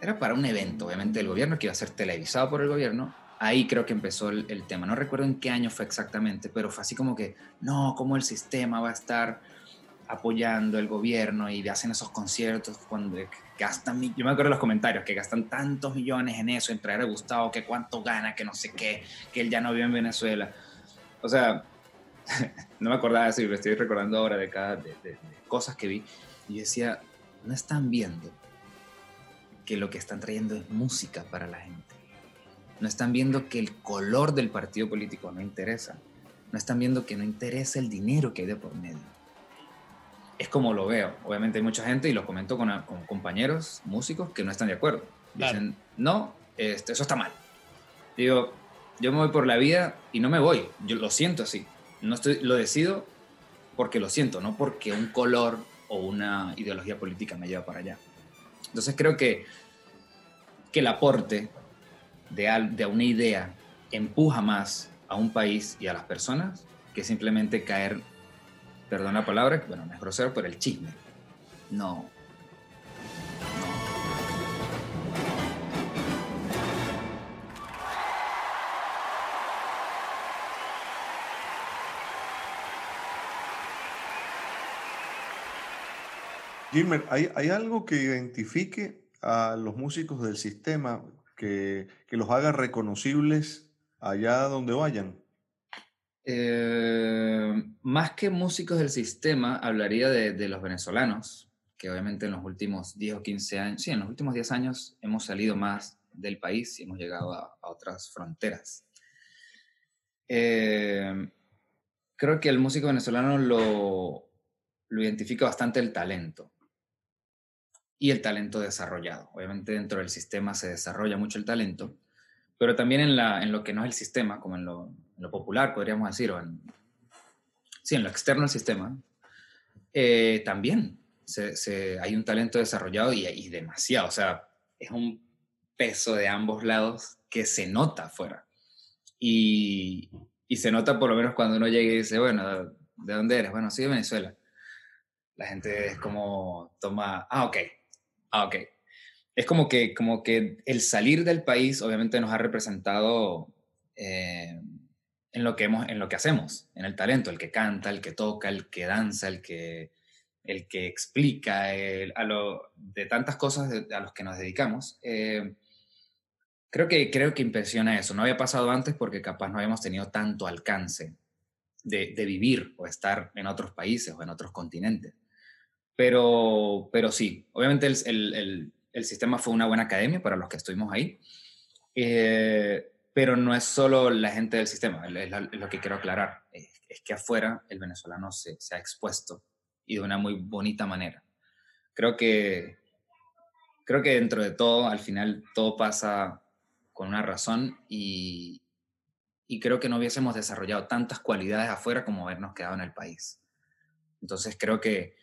era para un evento, obviamente, del gobierno que iba a ser televisado por el gobierno ahí creo que empezó el, tema. No recuerdo en qué año fue exactamente, pero fue así como que, no, ¿cómo el sistema va a estar apoyando el gobierno y hacen esos conciertos cuando gastan, yo me acuerdo de los comentarios, que gastan tantos millones en eso, en traer a Gustavo, que cuánto gana, que no sé qué, que él ya no vive en Venezuela. O sea, no me acordaba de eso y me estoy recordando ahora de cada de, de cosas que vi y decía, no están viendo que lo que están trayendo es música para la gente no están viendo que el color del partido político no interesa. No están viendo que no interesa el dinero que hay de por medio. Es como lo veo. Obviamente hay mucha gente, y lo comento con, compañeros músicos, que no están de acuerdo. Dicen, no, este, eso está mal. Digo, yo me voy por la vida y no me voy. Yo lo siento así. No estoy, lo decido porque lo siento, no porque un color o una ideología política me lleva para allá. Entonces creo que, que el aporte de, una idea empuja más a un país y a las personas que simplemente caer, perdón la palabra, bueno, no es grosero, por el chisme. No. ¿hay, ¿hay algo que identifique a los músicos del sistema que, los haga reconocibles allá donde vayan? Eh, más que músicos del sistema, hablaría de, los venezolanos, que obviamente en los últimos 10 o 15 años, sí, en los últimos 10 años hemos salido más del país y hemos llegado a, otras fronteras. Eh, creo que el músico venezolano lo, identifica bastante el talento y el talento desarrollado. Obviamente dentro del sistema se desarrolla mucho el talento, pero también en, en lo que no es el sistema, como en lo, popular, podríamos decir, o en, sí, en lo externo al sistema, eh, también se, hay un talento desarrollado y, y, demasiado. O sea, es un peso de ambos lados que se nota afuera. Y, y se nota por lo menos cuando uno llega y dice, bueno, ¿de dónde eres? Bueno, soy de Venezuela. La gente es como toma, ah, ok, Ah, ok. Es como que, como que el salir del país obviamente nos ha representado eh, en, lo que hemos, en lo que hacemos, en el talento, el que canta, el que toca, el que danza, el que, el que explica, a lo, de tantas cosas a los que nos dedicamos. Eh, creo, que, creo que impresiona eso. No había pasado antes porque capaz no habíamos tenido tanto alcance de, de vivir o estar en otros países o en otros continentes. Pero, pero sí, obviamente el, el, el, sistema fue una buena academia para los que estuvimos ahí, eh, pero no es solo la gente del sistema, es, lo que quiero aclarar, es, que afuera el venezolano se, se, ha expuesto y de una muy bonita manera. Creo que, creo que dentro de todo, al final, todo pasa con una razón y, y creo que no hubiésemos desarrollado tantas cualidades afuera como habernos quedado en el país. Entonces creo que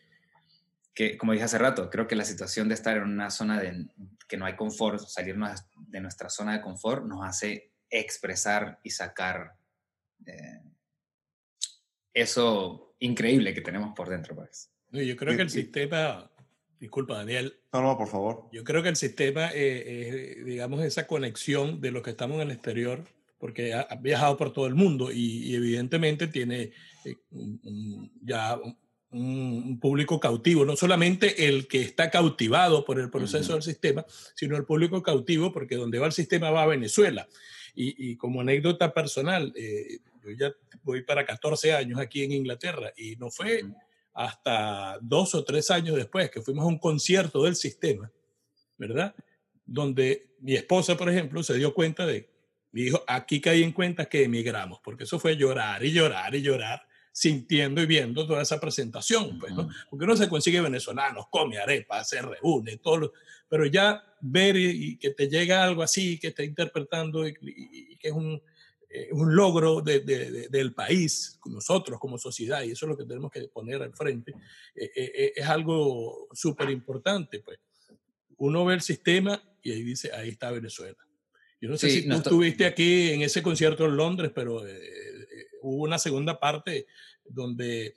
que, como dije hace rato, creo que la situación de estar en una zona de que no hay confort, salirnos de nuestra zona de confort, nos hace expresar y sacar eh, eso increíble que tenemos por dentro. Pues. Yo creo que el sistema, disculpa Daniel. No, no, por favor. Yo creo que el sistema, es, digamos, esa conexión de los que estamos en el exterior, porque ha, viajado por todo el mundo y, evidentemente tiene eh, ya un, público cautivo, no solamente el que está cautivado por el proceso del sistema, sino el público cautivo porque donde va el sistema va a Venezuela. Y, como anécdota personal, eh, yo ya voy para 14 años aquí en Inglaterra y no fue hasta dos o tres años después que fuimos a un concierto del sistema, ¿verdad? Donde mi esposa, por ejemplo, se dio cuenta de, me dijo, aquí caí en cuenta que emigramos, porque eso fue llorar y llorar y llorar sintiendo y viendo toda esa presentación, pues, ¿no? Porque uno se consigue venezolanos, come arepas, se reúne, todo, pero ya ver y, que te llega algo así, que está interpretando y, que es un, eh, un logro de, de, del país, nosotros como sociedad, y eso es lo que tenemos que poner al frente, eh, eh, es algo súper importante, pues. Uno ve el sistema y ahí dice, ahí está Venezuela. Yo no sé si tú estuviste aquí en ese concierto en Londres, pero hubo una segunda parte donde eh,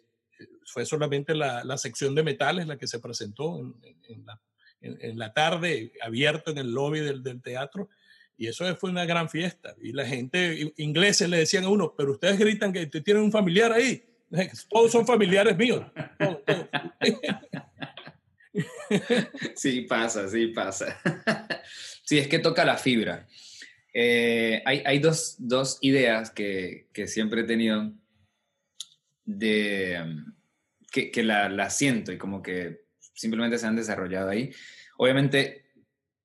fue solamente la, la, sección de metales la que se presentó en, en, la, en, la, tarde, abierto en el lobby del, del, teatro. Y eso fue una gran fiesta. Y la gente, ingleses le decían a uno, pero ustedes gritan que tienen un familiar ahí. Todos son familiares míos. Sí, pasa, sí, pasa. Sí, es que toca la fibra. Eh, hay, dos, ideas que, siempre he tenido de que, que la, la, siento y como que simplemente se han desarrollado ahí. Obviamente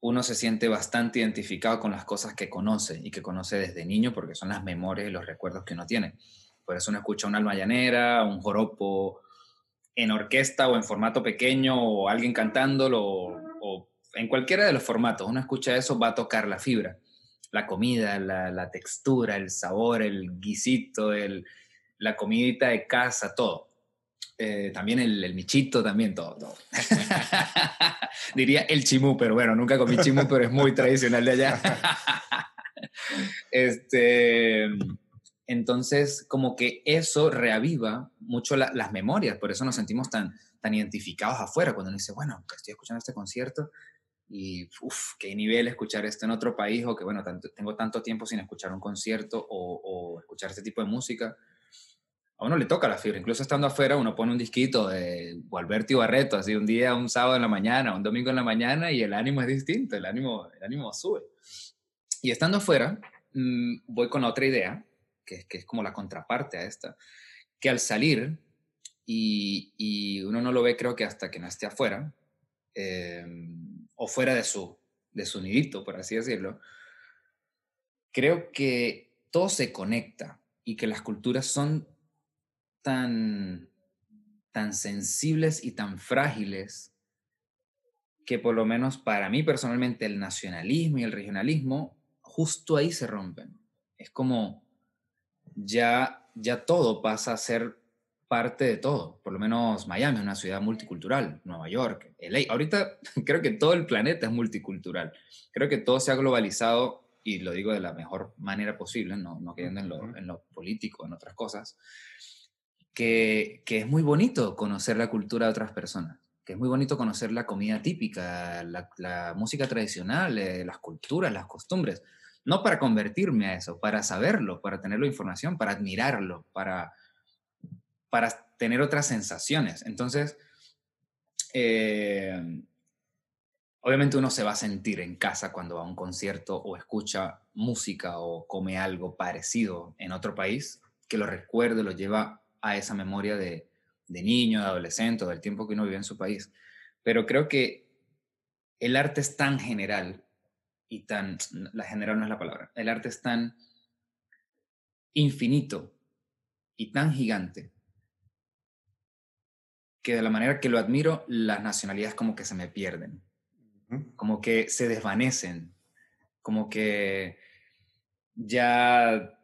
uno se siente bastante identificado con las cosas que conoce y que conoce desde niño porque son las memorias y los recuerdos que uno tiene. Por eso uno escucha una alma llanera, un joropo en orquesta o en formato pequeño o alguien cantándolo o, o en cualquiera de los formatos. Uno escucha eso, va a tocar la fibra la comida, la, textura, el sabor, el guisito, el, la comidita de casa, todo. Eh, también el, michito, también todo. todo. Diría el chimú, pero bueno, nunca comí chimú, pero es muy tradicional de allá. este, entonces, como que eso reaviva mucho las memorias, por eso nos sentimos tan, tan identificados afuera, cuando uno dice, bueno, estoy escuchando este concierto y uff, qué nivel escuchar esto en otro país o que bueno, tengo tanto tiempo sin escuchar un concierto o, escuchar este tipo de música. A uno le toca la fibra, incluso estando afuera uno pone un disquito de Gualberto Barreto, así un día, un sábado en la mañana, un domingo en la mañana y el ánimo es distinto, el ánimo, el ánimo sube. Y estando afuera, mm, voy con otra idea, que, que, es como la contraparte a esta, que al salir, y, y uno no lo ve creo que hasta que no esté afuera, eh, o fuera de su, de su nidito, por así decirlo, creo que todo se conecta y que las culturas son tan, tan sensibles y tan frágiles que por lo menos para mí personalmente el nacionalismo y el regionalismo justo ahí se rompen. Es como ya, ya todo pasa a ser parte de todo. Por lo menos Miami es una ciudad multicultural, Nueva York, LA. Ahorita creo que todo el planeta es multicultural. Creo que todo se ha globalizado y lo digo de la mejor manera posible, no, no quedando en lo, en lo político, en otras cosas, que, que, es muy bonito conocer la cultura de otras personas, que es muy bonito conocer la comida típica, la, la música tradicional, eh, las culturas, las costumbres. No para convertirme a eso, para saberlo, para tenerlo información, para admirarlo, para para tener otras sensaciones. Entonces, eh, obviamente uno se va a sentir en casa cuando va a un concierto o escucha música o come algo parecido en otro país, que lo recuerde, lo lleva a esa memoria de, niño, de adolescente, del tiempo que uno vive en su país. Pero creo que el arte es tan general y tan, la general no es la palabra, el arte es tan infinito y tan gigante que de la manera que lo admiro, las nacionalidades como que se me pierden, como que se desvanecen, como que ya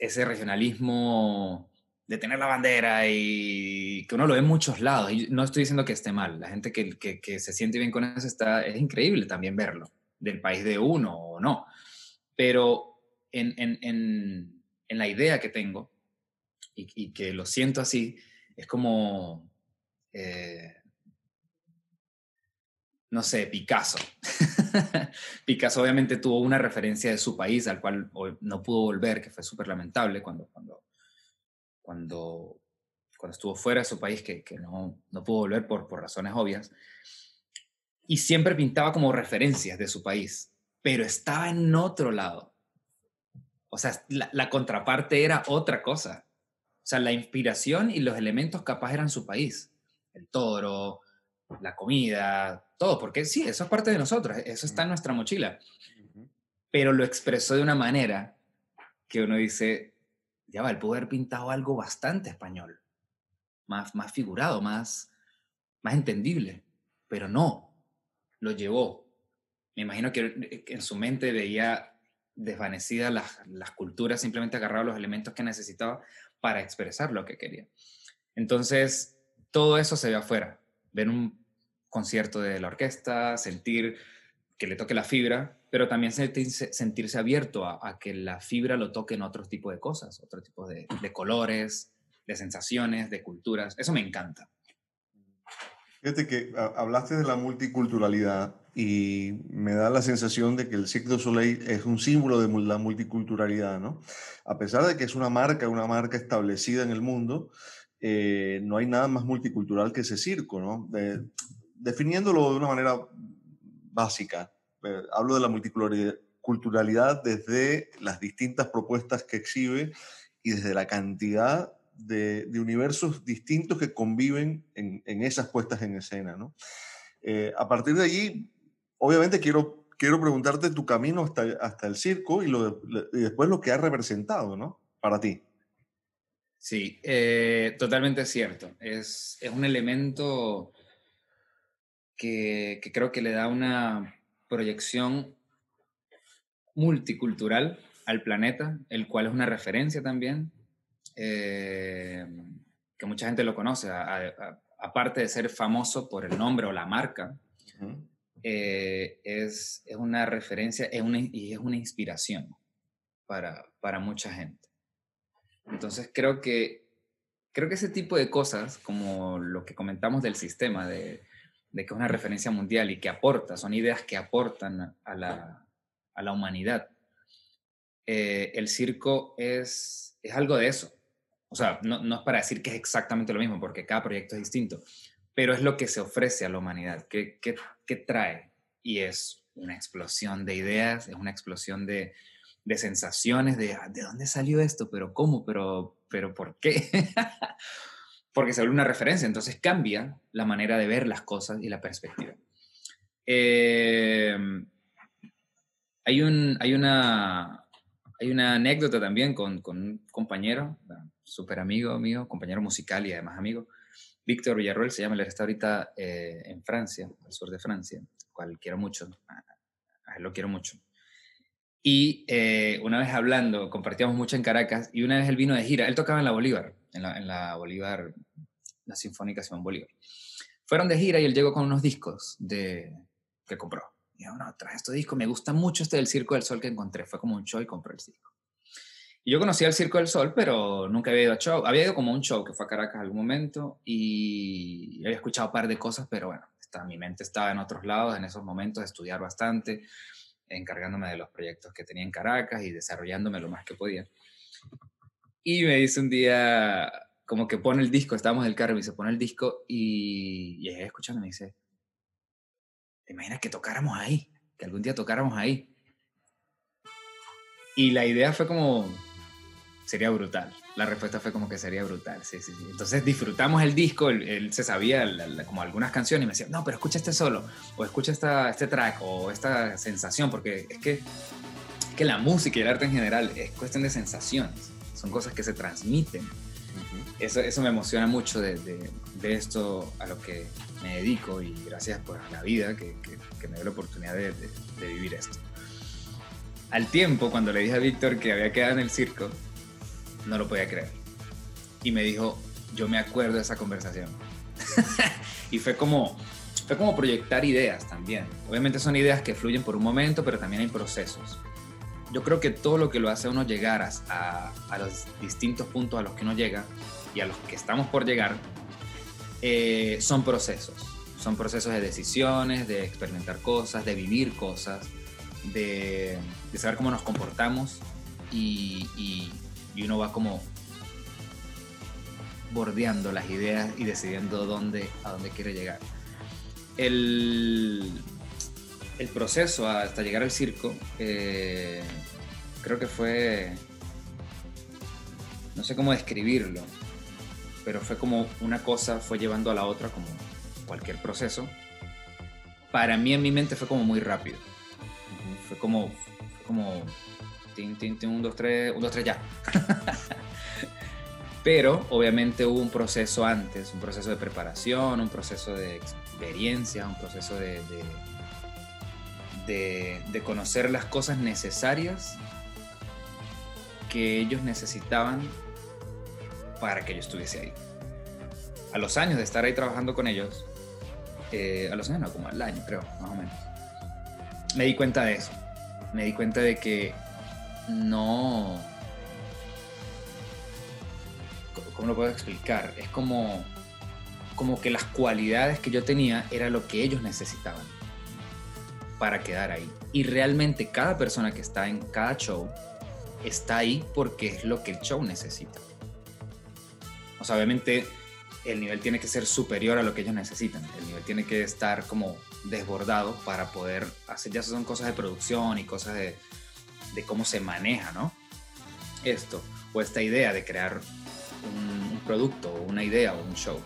ese regionalismo de tener la bandera y que uno lo ve en muchos lados. Y no estoy diciendo que esté mal, la gente que, que, se siente bien con eso está, es increíble también verlo, del país de uno o no. Pero en, en, en, en la idea que tengo y, y, que lo siento así, es como eh, no sé, Picasso. Picasso obviamente tuvo una referencia de su país al cual no pudo volver, que fue súper lamentable cuando, cuando, cuando, cuando estuvo fuera de su país, que, que no, no, pudo volver por, por razones obvias. Y siempre pintaba como referencias de su país, pero estaba en otro lado. O sea, la, la contraparte era otra cosa. O sea, la inspiración y los elementos capaz eran su país el toro, la comida, todo, porque sí, eso es parte de nosotros, eso está en nuestra mochila. Pero lo expresó de una manera que uno dice, ya va, él pudo haber pintado algo bastante español, más, más figurado, más, más entendible, pero no, lo llevó. Me imagino que en su mente veía desvanecidas las, las culturas, simplemente agarraba los elementos que necesitaba para expresar lo que quería. Entonces, todo eso se ve afuera. Ver un concierto de la orquesta, sentir que le toque la fibra, pero también sentirse, sentirse abierto a, que la fibra lo toque en otros tipos de cosas, otro tipo de, de colores, de sensaciones, de culturas. Eso me encanta. Fíjate que hablaste de la multiculturalidad y me da la sensación de que el Cirque du Soleil es un símbolo de la multiculturalidad, ¿no? A pesar de que es una marca, una marca establecida en el mundo, eh, no hay nada más multicultural que ese circo, ¿no? definiéndolo de una manera básica, eh, hablo de la multiculturalidad desde las distintas propuestas que exhibe y desde la cantidad de, universos distintos que conviven en, esas puestas en escena. ¿no? Eh, a partir de allí, obviamente quiero, quiero preguntarte tu camino hasta, hasta el circo y después lo que ha representado ¿no? para ti. Sí, eh, totalmente cierto. Es, es un elemento que, que, creo que le da una proyección multicultural al planeta, el cual es una referencia también eh, que mucha gente lo conoce, aparte de ser famoso por el nombre o la marca, eh, es, es, una referencia es una, y es una inspiración para, para mucha gente. Entonces creo que, creo que ese tipo de cosas, como lo que comentamos del sistema, de, que es una referencia mundial y que aporta, son ideas que aportan a la, a la humanidad. Eh, el circo es, es algo de eso. O sea, no, no, es para decir que es exactamente lo mismo, porque cada proyecto es distinto, pero es lo que se ofrece a la humanidad, ¿qué, qué, qué trae? Y es una explosión de ideas, es una explosión de, de sensaciones, de ¿de dónde salió esto? ¿Pero cómo? ¿Pero, pero por qué? porque se vuelve una referencia, entonces cambia la manera de ver las cosas y la perspectiva. Eh, hay, un, hay una, hay una anécdota también con, con un compañero, súper amigo mío, compañero musical y además amigo, Víctor Villarroel se llama, él está ahorita eh, en Francia, al sur de Francia, cual quiero mucho, a él lo quiero mucho. Y eh, una vez hablando, compartíamos mucho en Caracas y una vez él vino de gira, él tocaba en la Bolívar, en la, en la Bolívar, la Sinfónica Simón Bolívar. Fueron de gira y él llegó con unos discos de, que compró. Y yo, no, traje este disco, me gusta mucho este del Circo del Sol que encontré. Fue como un show y compré el disco. Y yo conocía el Circo del Sol, pero nunca había ido a show. Había ido como un show que fue a Caracas algún momento y había escuchado un par de cosas, pero bueno, mi mente estaba en otros lados en esos momentos, estudiar bastante, encargándome de los proyectos que tenía en Caracas y desarrollándome lo más que podía. Y me dice un día, como que pone el disco, estábamos en el carro se pone el disco y, y escuchando me dice, ¿te imaginas que tocáramos ahí? Que algún día tocáramos ahí. Y la idea fue como, sería brutal. La respuesta fue como que sería brutal, sí, sí, sí. Entonces disfrutamos el disco, él, se sabía como algunas canciones y me decía, no, pero escucha este solo, o escucha esta, este track, o esta sensación, porque es que, que la música y el arte en general es cuestión de sensaciones, son cosas que se transmiten. Eso, eso me emociona mucho de, de, esto a lo que me dedico y gracias por la vida que, que, me dio la oportunidad de, de vivir esto. Al tiempo, cuando le dije a Víctor que había quedado en el circo, no lo podía creer. Y me dijo, yo me acuerdo de esa conversación. y fue como, fue como proyectar ideas también. Obviamente son ideas que fluyen por un momento, pero también hay procesos. Yo creo que todo lo que lo hace a uno llegar a, a los distintos puntos a los que uno llega y a los que estamos por llegar, eh, son procesos. Son procesos de decisiones, de experimentar cosas, de vivir cosas, de, de saber cómo nos comportamos y, y, y uno va como bordeando las ideas y decidiendo dónde, a dónde quiere llegar. El, el proceso hasta llegar al circo, eh, creo que fue, no sé cómo describirlo, pero fue como una cosa fue llevando a la otra, como cualquier proceso. Para mí en mi mente fue como muy rápido. Fue como, fue como tin, tin, tin, un, dos, tres, un, dos, tres, ya. Pero obviamente hubo un proceso antes, un proceso de preparación, un proceso de experiencia, un proceso de, de, de, conocer las cosas necesarias que ellos necesitaban para que yo estuviese ahí. A los años de estar ahí trabajando con ellos, eh, a los años no, como al año creo, más o menos, me di cuenta de eso. Me di cuenta de que no ¿cómo lo puedo explicar? Es como, como que las cualidades que yo tenía era lo que ellos necesitaban para quedar ahí. Y realmente cada persona que está en cada show está ahí porque es lo que el show necesita. O sea, obviamente el nivel tiene que ser superior a lo que ellos necesitan. El nivel tiene que estar como desbordado para poder hacer, ya son cosas de producción y cosas de, de cómo se maneja, ¿no? Esto, o esta idea de crear un, producto o una idea o un show.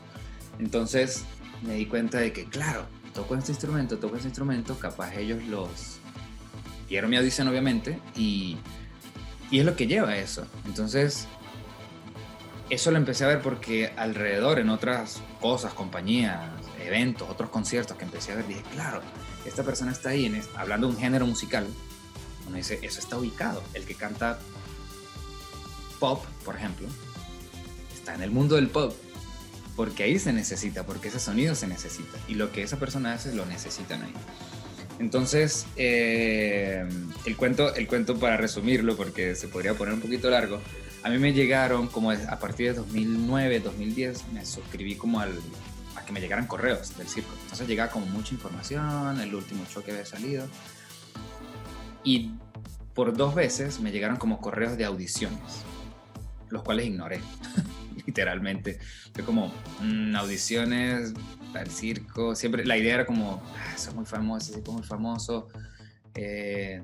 Entonces me di cuenta de que, claro, toco este instrumento, toco este instrumento, capaz ellos los dieron mi audición obviamente y, y es lo que lleva a eso. Entonces, eso lo empecé a ver porque alrededor en otras cosas, compañías, eventos, otros conciertos que empecé a ver, dije, claro, esta persona está ahí en hablando de un género musical. Uno dice, eso está ubicado. El que canta pop, por ejemplo, en el mundo del pop, porque ahí se necesita, porque ese sonido se necesita, y lo que esa persona hace lo necesitan ahí. Entonces, eh, el, cuento, el cuento para resumirlo, porque se podría poner un poquito largo, a mí me llegaron como a partir de 2009, 2010, me suscribí como al, a que me llegaran correos del circo. Entonces llegaba como mucha información, el último show que había salido. Y por dos veces me llegaron como correos de audiciones, los cuales ignoré. literalmente. Fue como mm, audiciones para el circo. Siempre la idea era como, ah, soy muy famoso, soy muy famoso. Eh,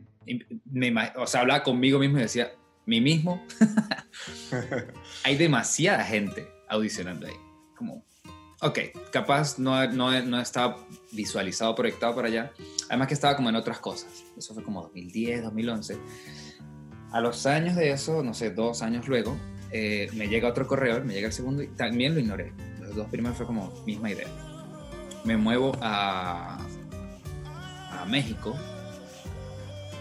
o sea, hablaba conmigo mismo y decía, mí mismo. Hay demasiada gente audicionando ahí. Como, ok, capaz no, no, no estaba visualizado, proyectado para allá. Además que estaba como en otras cosas. Eso fue como 2010, 2011. A los años de eso, no sé, dos años luego, eh, me llega otro correo, me llega el segundo y también lo ignoré. Los dos primeros fue como misma idea. Me muevo a, a México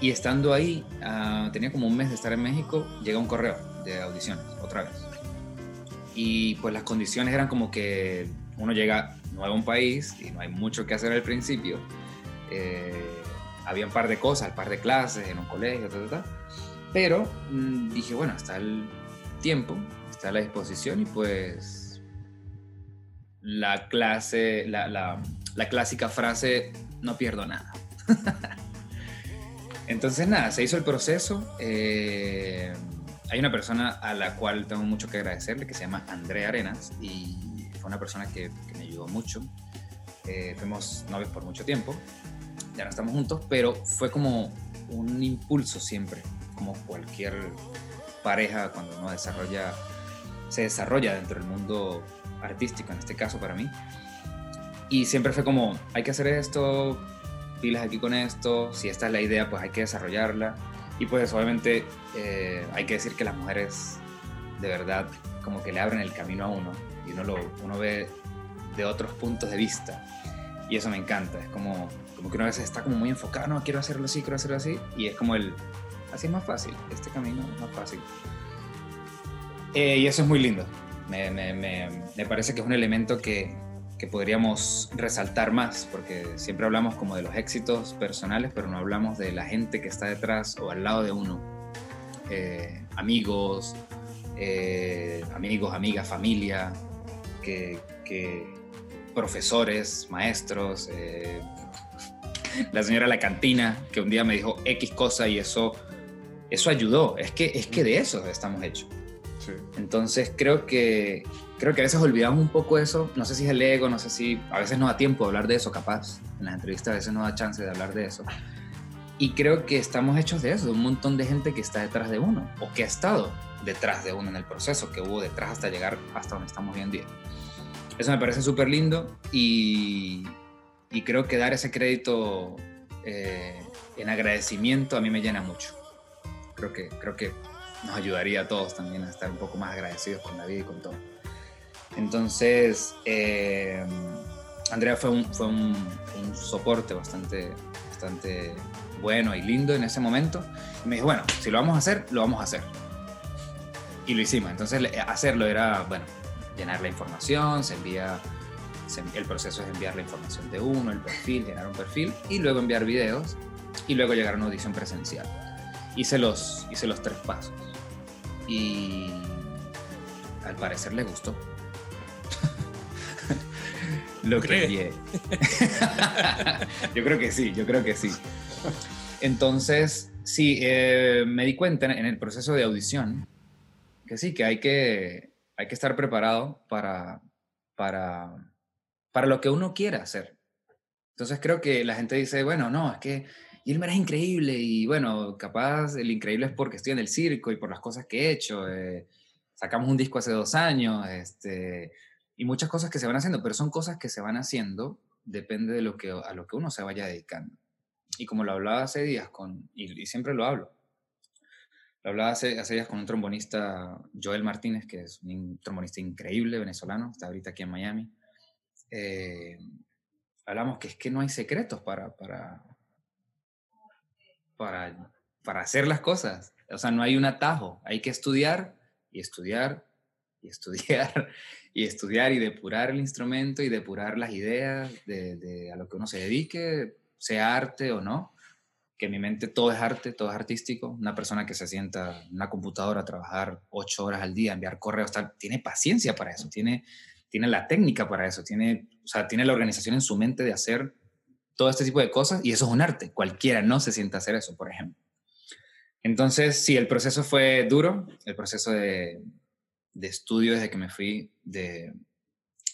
y estando ahí, ah, tenía como un mes de estar en México, llega un correo de audiciones, otra vez. Y pues las condiciones eran como que uno llega nuevo a un país y no hay mucho que hacer al principio. Eh, había un par de cosas, un par de clases en un colegio, pero mm, dije, bueno, hasta el tiempo, está la disposición y pues la clase, la, la, la clásica frase, no pierdo nada. Entonces nada, se hizo el proceso. Eh, hay una persona a la cual tengo mucho que agradecerle que se llama Andrea Arenas y fue una persona que, me ayudó mucho. Eh, fuimos novios por mucho tiempo, ya no estamos juntos, pero fue como un impulso siempre, como cualquier pareja cuando uno desarrolla, se desarrolla dentro del mundo artístico, en este caso para mí. Y siempre fue como, hay que hacer esto, pilas aquí con esto, si esta es la idea, pues hay que desarrollarla. Y pues obviamente eh, hay que decir que las mujeres de verdad como que le abren el camino a uno y uno, lo, uno ve de otros puntos de vista. Y eso me encanta, es como, como que uno a veces está como muy enfocado, no, quiero hacerlo así, quiero hacerlo así, y es como el, Así es más fácil, este camino es más fácil. Eh, y eso es muy lindo. Me, me, me, parece que es un elemento que, que, podríamos resaltar más, porque siempre hablamos como de los éxitos personales, pero no hablamos de la gente que está detrás o al lado de uno. Eh, amigos, eh, amigos, amigas, familia, que, que profesores, maestros, la señora de la cantina, que un día me dijo X cosa y eso eso ayudó. Es que, es que de eso estamos hechos. Entonces creo que, creo que a veces olvidamos un poco eso. No sé si es el ego, no sé si a veces no da tiempo de hablar de eso, capaz. En las entrevistas a veces no da chance de hablar de eso. Y creo que estamos hechos de eso, de un montón de gente que está detrás de uno o que ha estado detrás de uno en el proceso, que hubo detrás hasta llegar hasta donde estamos hoy en día. Eso me parece súper lindo y, y, creo que dar ese crédito eh, en agradecimiento a mí me llena mucho Creo que, creo que nos ayudaría a todos también a estar un poco más agradecidos con la vida y con todo. Entonces, eh, Andrea fue, un, fue un, un, soporte bastante, bastante bueno y lindo en ese momento. Y me dijo, bueno, si lo vamos a hacer, lo vamos a hacer. Y lo hicimos. Entonces, hacerlo era, bueno, llenar la información, se envía, el proceso es enviar la información de uno, el perfil, llenar un perfil, y luego enviar videos, y luego llegar a una audición presencial. Hice los, hice los tres pasos. Y al parecer le gustó. Lo creí. yo creo que sí, yo creo que sí. Entonces, sí, eh, me di cuenta en el proceso de audición que sí, que hay que, hay que estar preparado para, para, para lo que uno quiera hacer. Entonces creo que la gente dice, bueno, no, es que Gilmer es increíble y bueno, capaz el increíble es porque estoy en el circo y por las cosas que he hecho. Eh, sacamos un disco hace dos años este, y muchas cosas que se van haciendo, pero son cosas que se van haciendo, depende de lo que, a lo que uno se vaya dedicando. Y como lo hablaba hace días, con, y, siempre lo hablo, lo hablaba hace, hace, días con un trombonista, Joel Martínez, que es un trombonista increíble venezolano, está ahorita aquí en Miami. Eh, hablamos que es que no hay secretos para, para, para, para hacer las cosas. O sea, no hay un atajo. Hay que estudiar y estudiar y estudiar y estudiar y depurar el instrumento y depurar las ideas de, a lo que uno se dedique, sea arte o no. Que en mi mente todo es arte, todo es artístico. Una persona que se sienta en una computadora a trabajar ocho horas al día, enviar correos, tal, tiene paciencia para eso, tiene, tiene la técnica para eso, tiene, o sea, tiene la organización en su mente de hacer todo este tipo de cosas y eso es un arte. Cualquiera no se sienta a hacer eso, por ejemplo. Entonces, sí, el proceso fue duro, el proceso de, de estudio desde que me fui de,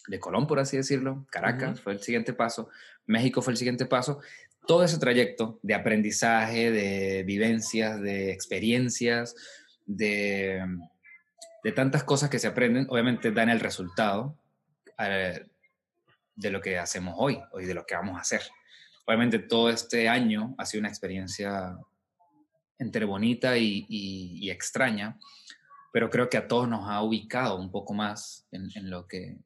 de Colón, por así decirlo, Caracas fue el siguiente paso, México fue el siguiente paso. Todo ese trayecto de aprendizaje, de vivencias, de experiencias, de, de tantas cosas que se aprenden, obviamente dan el resultado de lo que hacemos hoy, hoy de lo que vamos a hacer. Obviamente todo este año ha sido una experiencia entre bonita y, extraña, pero creo que a todos nos ha ubicado un poco más en, lo, que,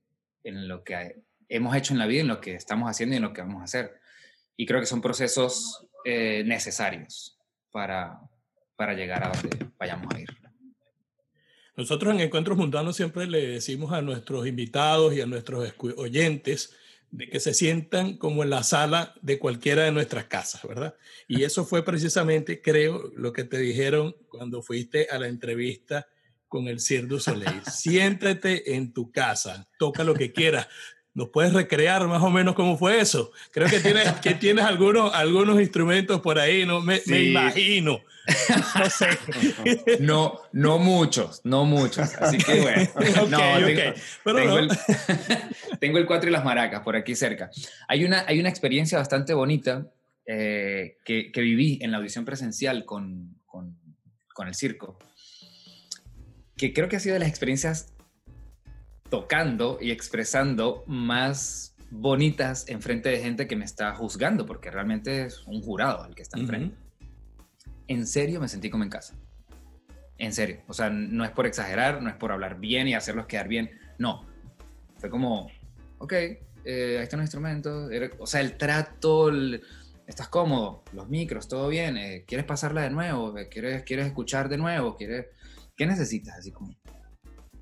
en lo que hemos hecho en la vida, en lo que estamos haciendo y en lo que vamos a hacer. Y creo que son procesos eh, necesarios para, para llegar a donde vayamos a ir. Nosotros en Encuentros Mundanos siempre le decimos a nuestros invitados y a nuestros oyentes de que se sientan como en la sala de cualquiera de nuestras casas, ¿verdad? Y eso fue precisamente, creo, lo que te dijeron cuando fuiste a la entrevista con el Cirque du Soleil. Siéntate en tu casa, toca lo que quieras. ¿Nos puedes recrear más o menos cómo fue eso? Creo que tienes, que tienes algunos, algunos instrumentos por ahí, ¿no? Me, me imagino. No sé. No, no muchos, no muchos. Así que bueno. tengo, el, tengo, el, cuatro y las maracas por aquí cerca. Hay una, hay una experiencia bastante bonita eh, que, que, viví en la audición presencial con, con, con el circo, que creo que ha sido de las experiencias tocando y expresando más bonitas en frente de gente que me está juzgando, porque realmente es un jurado el que está enfrente. En serio me sentí como en casa. En serio. O sea, no es por exagerar, no es por hablar bien y hacerlos quedar bien. No. Fue como, ok, eh, ahí están los instrumentos. O sea, el trato, estás cómodo, los micros, todo bien. Eh, ¿Quieres pasarla de nuevo? ¿Quieres, ¿Quieres escuchar de nuevo? ¿Quieres, ¿Qué necesitas? Así como,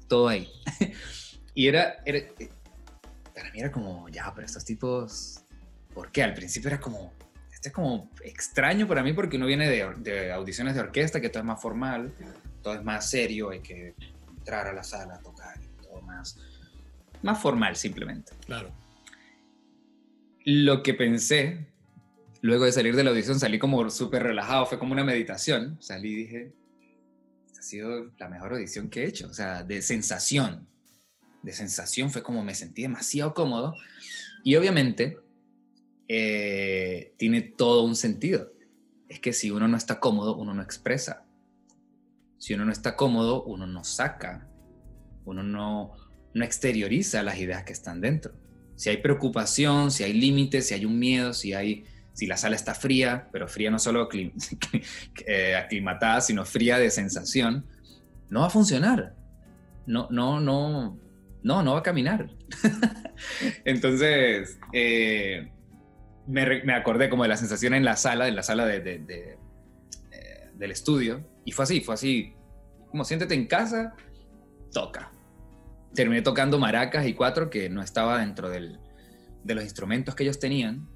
todo ahí. Y era, eh, para mí era como, ya, pero estos tipos, ¿por qué? Al principio era como, este es como extraño para mí porque uno viene de, audiciones de orquesta, que todo es más formal, todo es más serio, hay que entrar a la sala, tocar, todo más, más formal simplemente. Claro. Lo que pensé, luego de salir de la audición, salí como súper relajado, fue como una meditación, salí y dije, ha sido la mejor audición que he hecho, o sea, de sensación, de sensación, fue como me sentí demasiado cómodo. Y obviamente eh, tiene todo un sentido. Es que si uno no está cómodo, uno no expresa. Si uno no está cómodo, uno no saca. Uno no, no exterioriza las ideas que están dentro. Si hay preocupación, si hay límites, si hay un miedo, si hay, si la sala está fría, pero fría no solo eh, aclimatada, sino fría de sensación, no va a funcionar. No, no, no, no, no va a caminar. Entonces, eh, me, acordé como de la sensación en la sala, en la sala de, eh, del estudio, y fue así, fue así, como siéntete en casa, toca. Terminé tocando maracas y cuatro que no estaba dentro del, de los instrumentos que ellos tenían,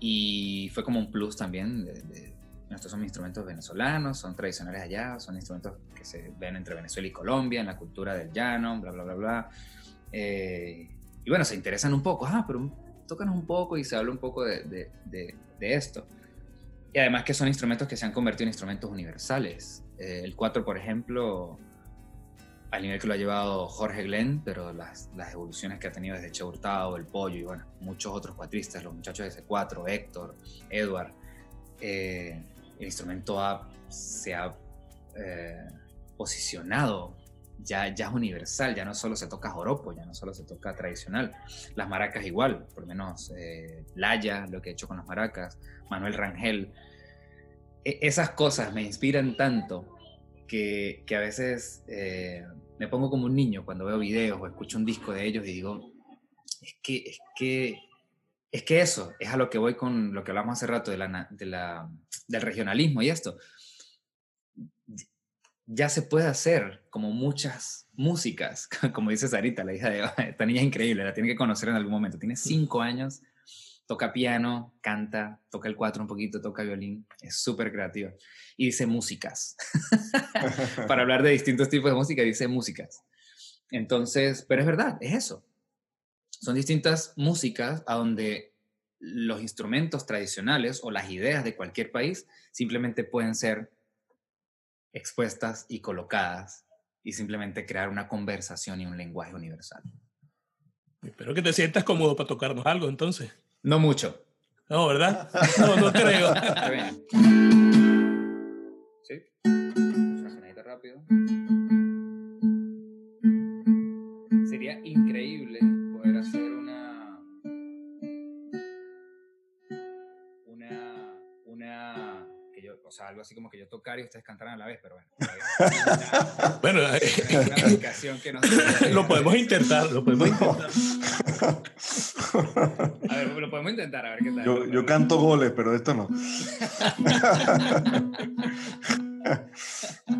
y fue como un plus también. De, estos son instrumentos venezolanos, son tradicionales allá, son instrumentos que se ven entre Venezuela y Colombia, en la cultura del llano, bla, bla, bla, bla. Eh, y bueno, se interesan un poco, ah, pero tócanos un poco y se habla un poco de, de, esto. Y además que son instrumentos que se han convertido en instrumentos universales. Eh, el 4, por ejemplo, al nivel que lo ha llevado Jorge Glenn, pero las, las evoluciones que ha tenido desde Che Hurtado, El Pollo y bueno, muchos otros cuatristas, los muchachos de C4, Héctor, Edward, eh, el instrumento se ha eh, posicionado, ya, ya es universal, ya no solo se toca joropo, ya no solo se toca tradicional, las maracas igual, por lo menos eh, Laya, lo que he hecho con las maracas, Manuel Rangel, e, esas cosas me inspiran tanto que, a veces eh, me pongo como un niño cuando veo videos o escucho un disco de ellos y digo, es que, es que, es que eso, es a lo que voy con lo que hablamos hace rato de la, de la, del regionalismo y esto. Ya se puede hacer como muchas músicas, como dice Sarita, la hija de esta niña es increíble, la tiene que conocer en algún momento. Tiene cinco años, toca piano, canta, toca el cuatro un poquito, toca violín, es súper creativa. Y dice músicas. Para hablar de distintos tipos de música, dice músicas. Entonces, pero es verdad, es eso. Son distintas músicas a donde los instrumentos tradicionales o las ideas de cualquier país simplemente pueden ser expuestas y colocadas y simplemente crear una conversación y un lenguaje universal. Espero que te sientas cómodo para tocarnos algo entonces. No mucho. No, ¿verdad? No, no creo. ¿Sí? rápido. Sea, algo así como que yo tocar y ustedes cantaran a la vez, pero bueno. bueno, una aplicación que no lo podemos intentar, lo podemos intentar. A ver, lo podemos intentar, a ver qué tal. Yo, yo canto goles, pero esto no.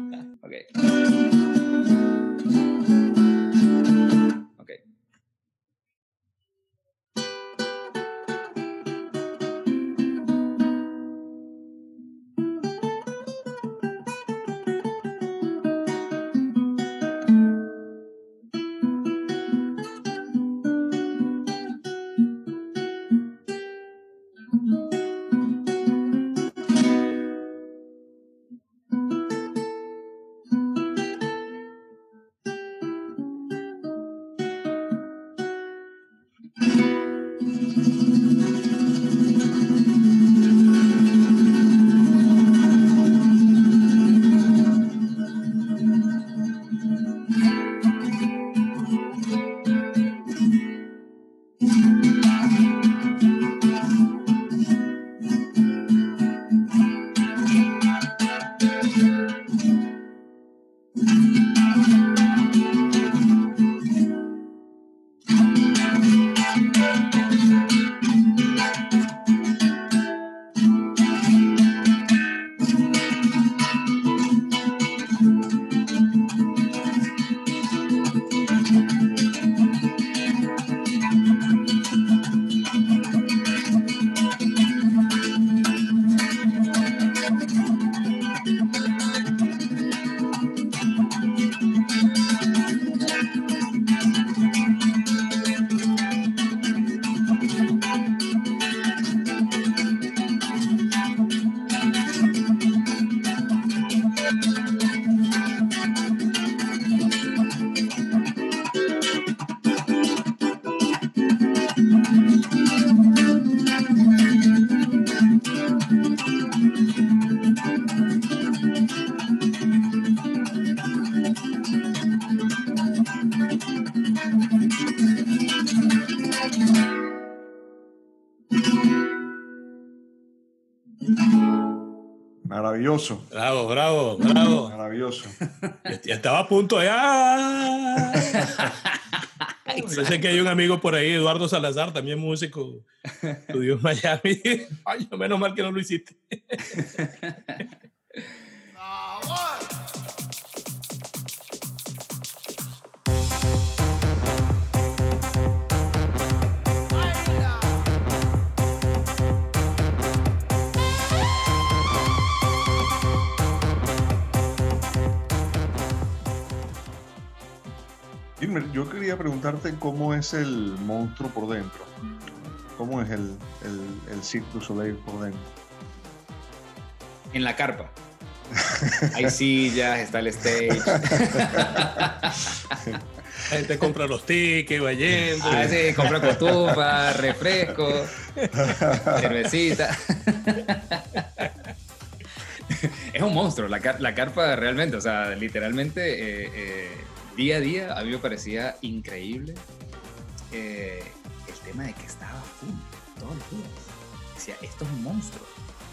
Bravo, bravo, bravo. Maravilloso. Ya estaba a punto de... ¡Ah! Yo sé que hay un amigo por ahí, Eduardo Salazar, también músico, estudió en Miami. Ay, menos mal que no lo hiciste. yo quería preguntarte cómo es el monstruo por dentro. ¿Cómo es el, el, el Cirque du Soleil por dentro? En la carpa. Hay sillas, está el stage. La gente compra los tickets, va yendo. Ah, sí, compra cotufa, refresco, cervecita. es un monstruo, la, la, carpa realmente, o sea, literalmente eh, eh, día a día a mí me parecía increíble eh, el tema de que estaba full todos los días. Decía, esto es un monstruo,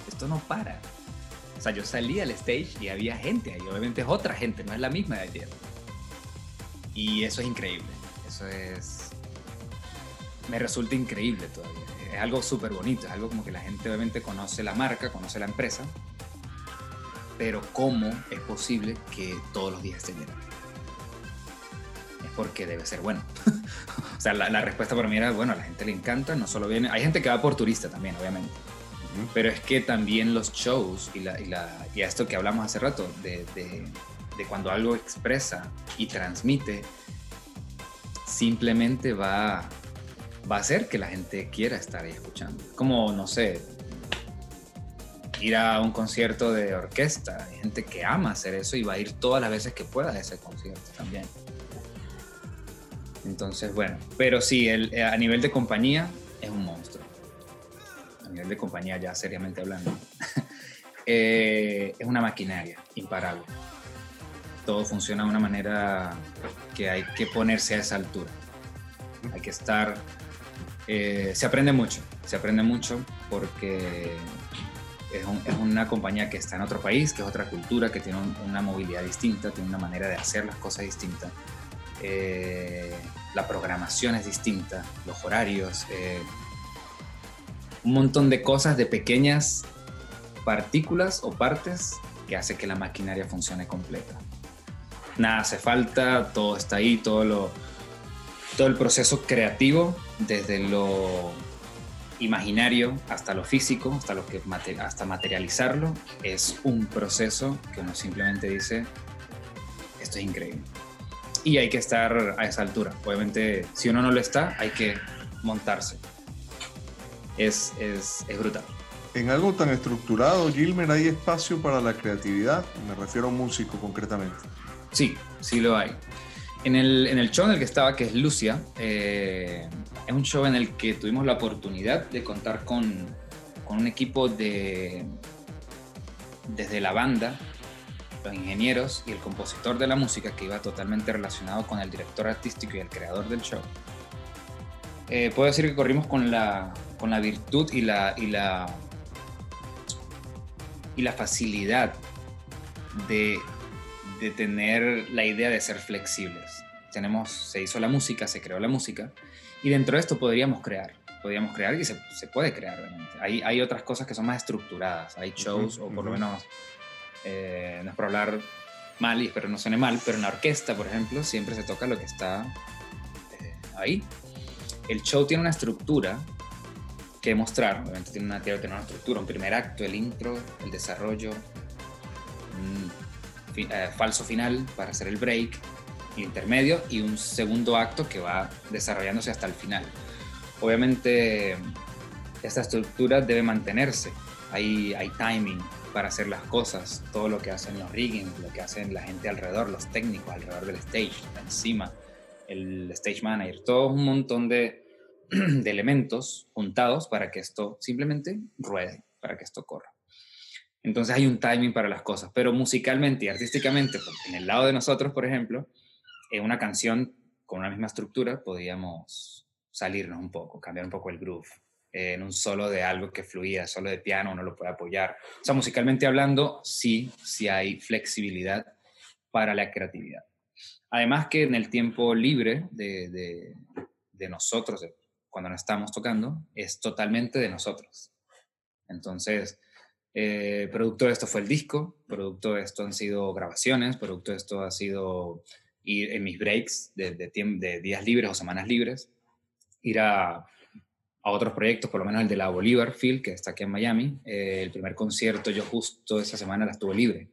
esto no para. O sea, yo salía al stage y había gente ahí, obviamente es otra gente, no es la misma de ayer. Y eso es increíble, eso es... Me resulta increíble todavía. Es algo súper bonito, es algo como que la gente obviamente conoce la marca, conoce la empresa, pero ¿cómo es posible que todos los días esté lleno? Porque debe ser bueno. o sea, la, respuesta para mí era, bueno, a la gente le encanta, no solo viene, hay gente que va por turista también, obviamente, pero es que también los shows y, la, y, la, y esto que hablamos hace rato, de, de, de, cuando algo expresa y transmite, simplemente va, va a hacer que la gente quiera estar ahí escuchando. Como, no sé, ir a un concierto de orquesta. Hay gente que ama hacer eso y va a ir todas las veces que pueda a ese concierto también. Entonces, bueno, pero sí, el, eh, a nivel de compañía es un monstruo. A nivel de compañía, ya seriamente hablando. Eh, es una maquinaria imparable. Todo funciona de una manera que hay que ponerse a esa altura. Hay que estar... Eh, se aprende mucho, se aprende mucho porque es, una compañía que está en otro país, que es otra cultura, que tiene una movilidad distinta, tiene una manera de hacer las cosas distintas eh, la programación es distinta, los horarios, eh, un montón de cosas, de pequeñas partículas o partes que hace que la maquinaria funcione completa. Nada hace falta, todo está ahí, todo, lo, todo el proceso creativo, desde lo imaginario hasta lo físico, hasta, lo que, hasta materializarlo, es un proceso que uno simplemente dice, esto es increíble y hay que estar a esa altura. Obviamente, si uno no lo está, hay que montarse. Es, es, es brutal. En algo tan estructurado, Gilmer, ¿hay espacio para la creatividad? Me refiero a un músico concretamente. Sí, sí lo hay. En el, en el show en el que estaba, que es Lucia, eh, es un show en el que tuvimos la oportunidad de contar con, con un equipo de, desde la banda los ingenieros y el compositor de la música, que iba totalmente relacionado con el director artístico y el creador del show. Eh, puedo decir que corrimos con la, con la virtud y la, y la, y la facilidad de, de tener la idea de ser flexibles. Tenemos, se hizo la música, se creó la música, y dentro de esto podríamos crear podríamos crear y se, se puede crear Hay, hay, otras cosas que son más estructuradas, hay shows o por lo menos eh, no es por hablar mal y espero no suene mal, pero en la orquesta, por ejemplo, siempre se toca lo que está eh, ahí. El show tiene una estructura que mostrar, obviamente tiene una, tiene una estructura, un primer acto, el intro, el desarrollo, un eh, falso final para hacer el break, el intermedio y un segundo acto que va desarrollándose hasta el final. Obviamente esta estructura debe mantenerse, hay, hay timing, para hacer las cosas, todo lo que hacen los rigging, lo que hacen la gente alrededor, los técnicos alrededor del stage, encima, el stage manager, todo un montón de, elementos juntados para que esto simplemente ruede, para que esto corra. Entonces hay un timing para las cosas, pero musicalmente y artísticamente, en el lado de nosotros, por ejemplo, en una canción con una misma estructura podíamos salirnos un poco, cambiar un poco el groove. En un solo de algo que fluía, solo de piano, uno lo puede apoyar. O sea, musicalmente hablando, sí, sí hay flexibilidad para la creatividad. Además que en el tiempo libre de, de, nosotros, cuando no estamos tocando, es totalmente de nosotros. Entonces, eh, producto de esto fue el disco, producto de esto han sido grabaciones, producto de esto ha sido ir en mis breaks de, de, días libres o semanas libres, ir a a otros proyectos, por lo menos el de la Bolívar Field, que está aquí en Miami. Eh, el primer concierto yo justo esa semana la estuve libre.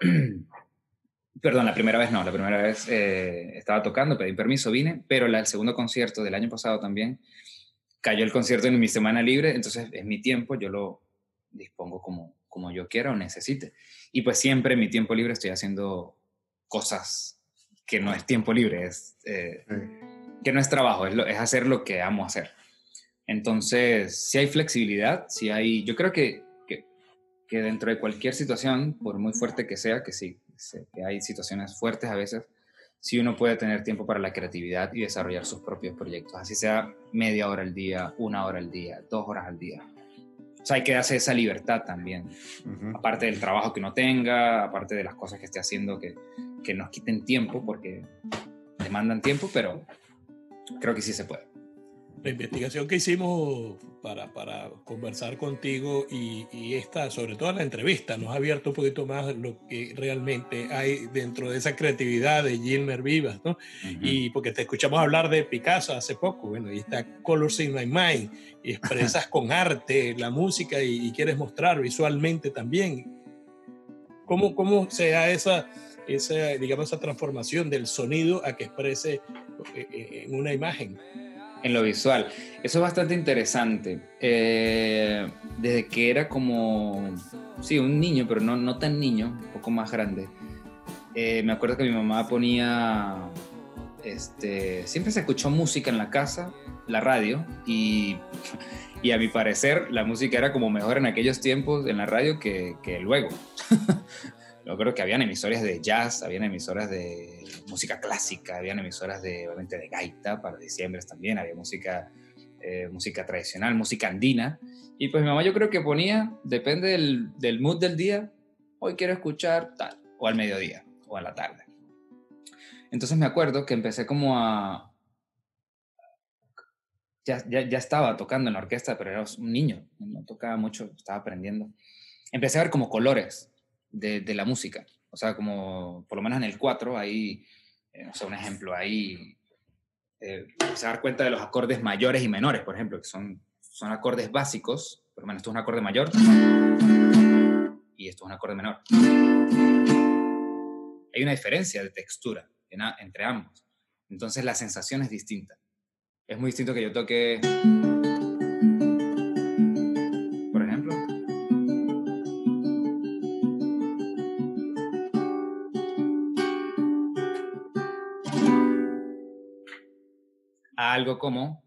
Perdón, la primera vez no, la primera vez eh, estaba tocando, pedí permiso, vine, pero el segundo concierto del año pasado también cayó el concierto en mi semana libre, entonces es mi tiempo, yo lo dispongo como, como yo quiera o necesite. Y pues siempre en mi tiempo libre estoy haciendo cosas que no es tiempo libre, es, eh, que no es trabajo, es, es hacer lo que amo hacer. Entonces, si hay flexibilidad, si hay, yo creo que, que, dentro de cualquier situación, por muy fuerte que sea, que sí, que hay situaciones fuertes a veces, si uno puede tener tiempo para la creatividad y desarrollar sus propios proyectos, así sea media hora al día, una hora al día, dos horas al día. O sea, hay que darse esa libertad también, aparte del trabajo que uno tenga, aparte de las cosas que esté haciendo que, que nos quiten tiempo, porque demandan tiempo, pero creo que sí se puede la investigación que hicimos para, para conversar contigo y, y, esta, sobre todo la entrevista, nos ha abierto un poquito más lo que realmente hay dentro de esa creatividad de Gilmer Vivas, ¿no? Y porque te escuchamos hablar de Picasso hace poco, bueno, y está Colors in My Mind, y expresas con arte la música y, y, quieres mostrar visualmente también. ¿Cómo, cómo se da esa, esa, digamos, esa transformación del sonido a que exprese eh, eh, en una imagen? En lo visual. Eso es bastante interesante. Eh, desde que era como, sí, un niño, pero no, no tan niño, un poco más grande. Eh, me acuerdo que mi mamá ponía, este, siempre se escuchó música en la casa, la radio, y, y a mi parecer la música era como mejor en aquellos tiempos en la radio que, que luego. Yo creo que habían emisoras de jazz, habían emisoras de música clásica, habían emisoras de, obviamente, de gaita para diciembre también, había música, eh, música tradicional, música andina. Y pues mi mamá yo creo que ponía, depende del, del mood del día, hoy quiero escuchar tal, o al mediodía, o a la tarde. Entonces me acuerdo que empecé como a... Ya, ya, ya, estaba tocando en la orquesta, pero era un niño, no tocaba mucho, estaba aprendiendo. Empecé a ver como colores de, la música. O sea, como por lo menos en el 4, ahí, eh, o sea, un ejemplo, ahí eh, se dar cuenta de los acordes mayores y menores, por ejemplo, que son, son acordes básicos. Por lo menos esto es un acorde mayor y esto es un acorde menor. Hay una diferencia de textura entre ambos. Entonces la sensación es distinta. Es muy distinto que yo toque... algo como...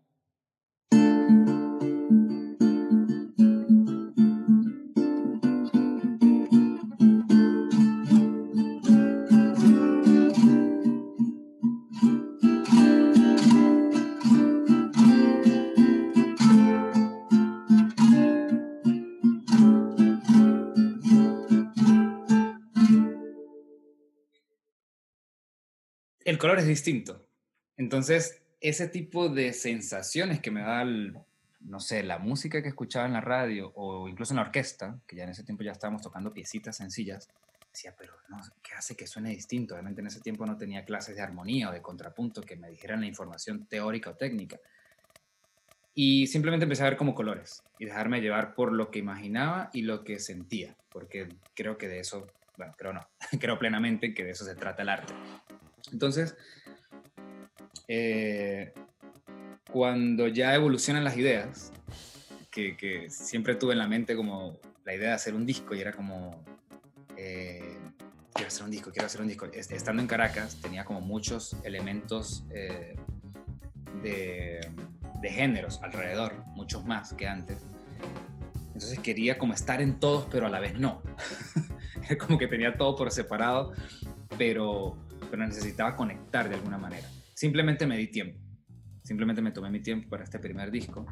el color es distinto. Entonces, ese tipo de sensaciones que me da, no sé, la música que escuchaba en la radio o incluso en la orquesta, que ya en ese tiempo ya estábamos tocando piecitas sencillas, decía, pero no, ¿qué hace que suene distinto? Obviamente en ese tiempo no tenía clases de armonía o de contrapunto que me dijeran la información teórica o técnica. Y simplemente empecé a ver como colores y dejarme llevar por lo que imaginaba y lo que sentía, porque creo que de eso, bueno, creo no, creo plenamente que de eso se trata el arte. Entonces, eh, cuando ya evolucionan las ideas, que, siempre tuve en la mente como la idea de hacer un disco y era como, eh, quiero hacer un disco, quiero hacer un disco. Estando en Caracas tenía como muchos elementos eh, de, de géneros alrededor, muchos más que antes. Entonces quería como estar en todos, pero a la vez no. como que tenía todo por separado, pero, pero necesitaba conectar de alguna manera simplemente me di tiempo. Simplemente me tomé mi tiempo para este primer disco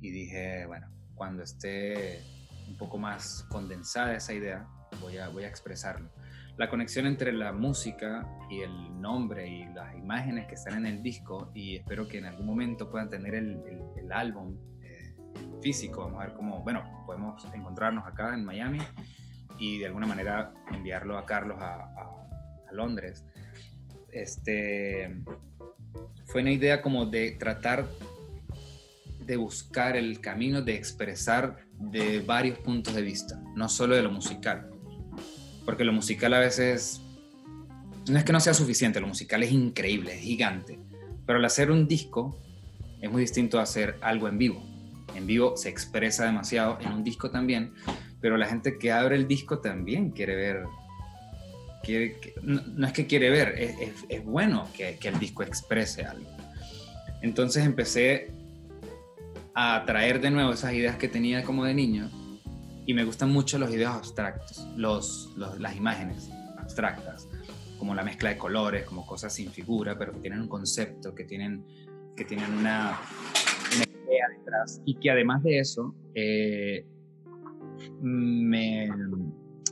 y dije, bueno, cuando esté un poco más condensada esa idea, voy a, voy a expresarlo. La conexión entre la música y el nombre y las imágenes que están en el disco y espero que en algún momento puedan tener el, el, álbum eh, físico. Vamos a ver cómo, bueno, podemos encontrarnos acá en Miami y de alguna manera enviarlo a Carlos a, a Londres. Este, fue una idea como de tratar de buscar el camino de expresar de varios puntos de vista, no solo de lo musical. Porque lo musical a veces no es que no sea suficiente, lo musical es increíble, es gigante. Pero al hacer un disco es muy distinto a hacer algo en vivo. En vivo se expresa demasiado, en un disco también, pero la gente que abre el disco también quiere ver. No, es que quiere ver, es, bueno que, que el disco exprese algo. Entonces empecé a traer de nuevo esas ideas que tenía como de niño y me gustan mucho los ideas abstractos, los, las imágenes abstractas, como la mezcla de colores, como cosas sin figura, pero que tienen un concepto, que tienen, que tienen una, idea detrás y que además de eso eh, me,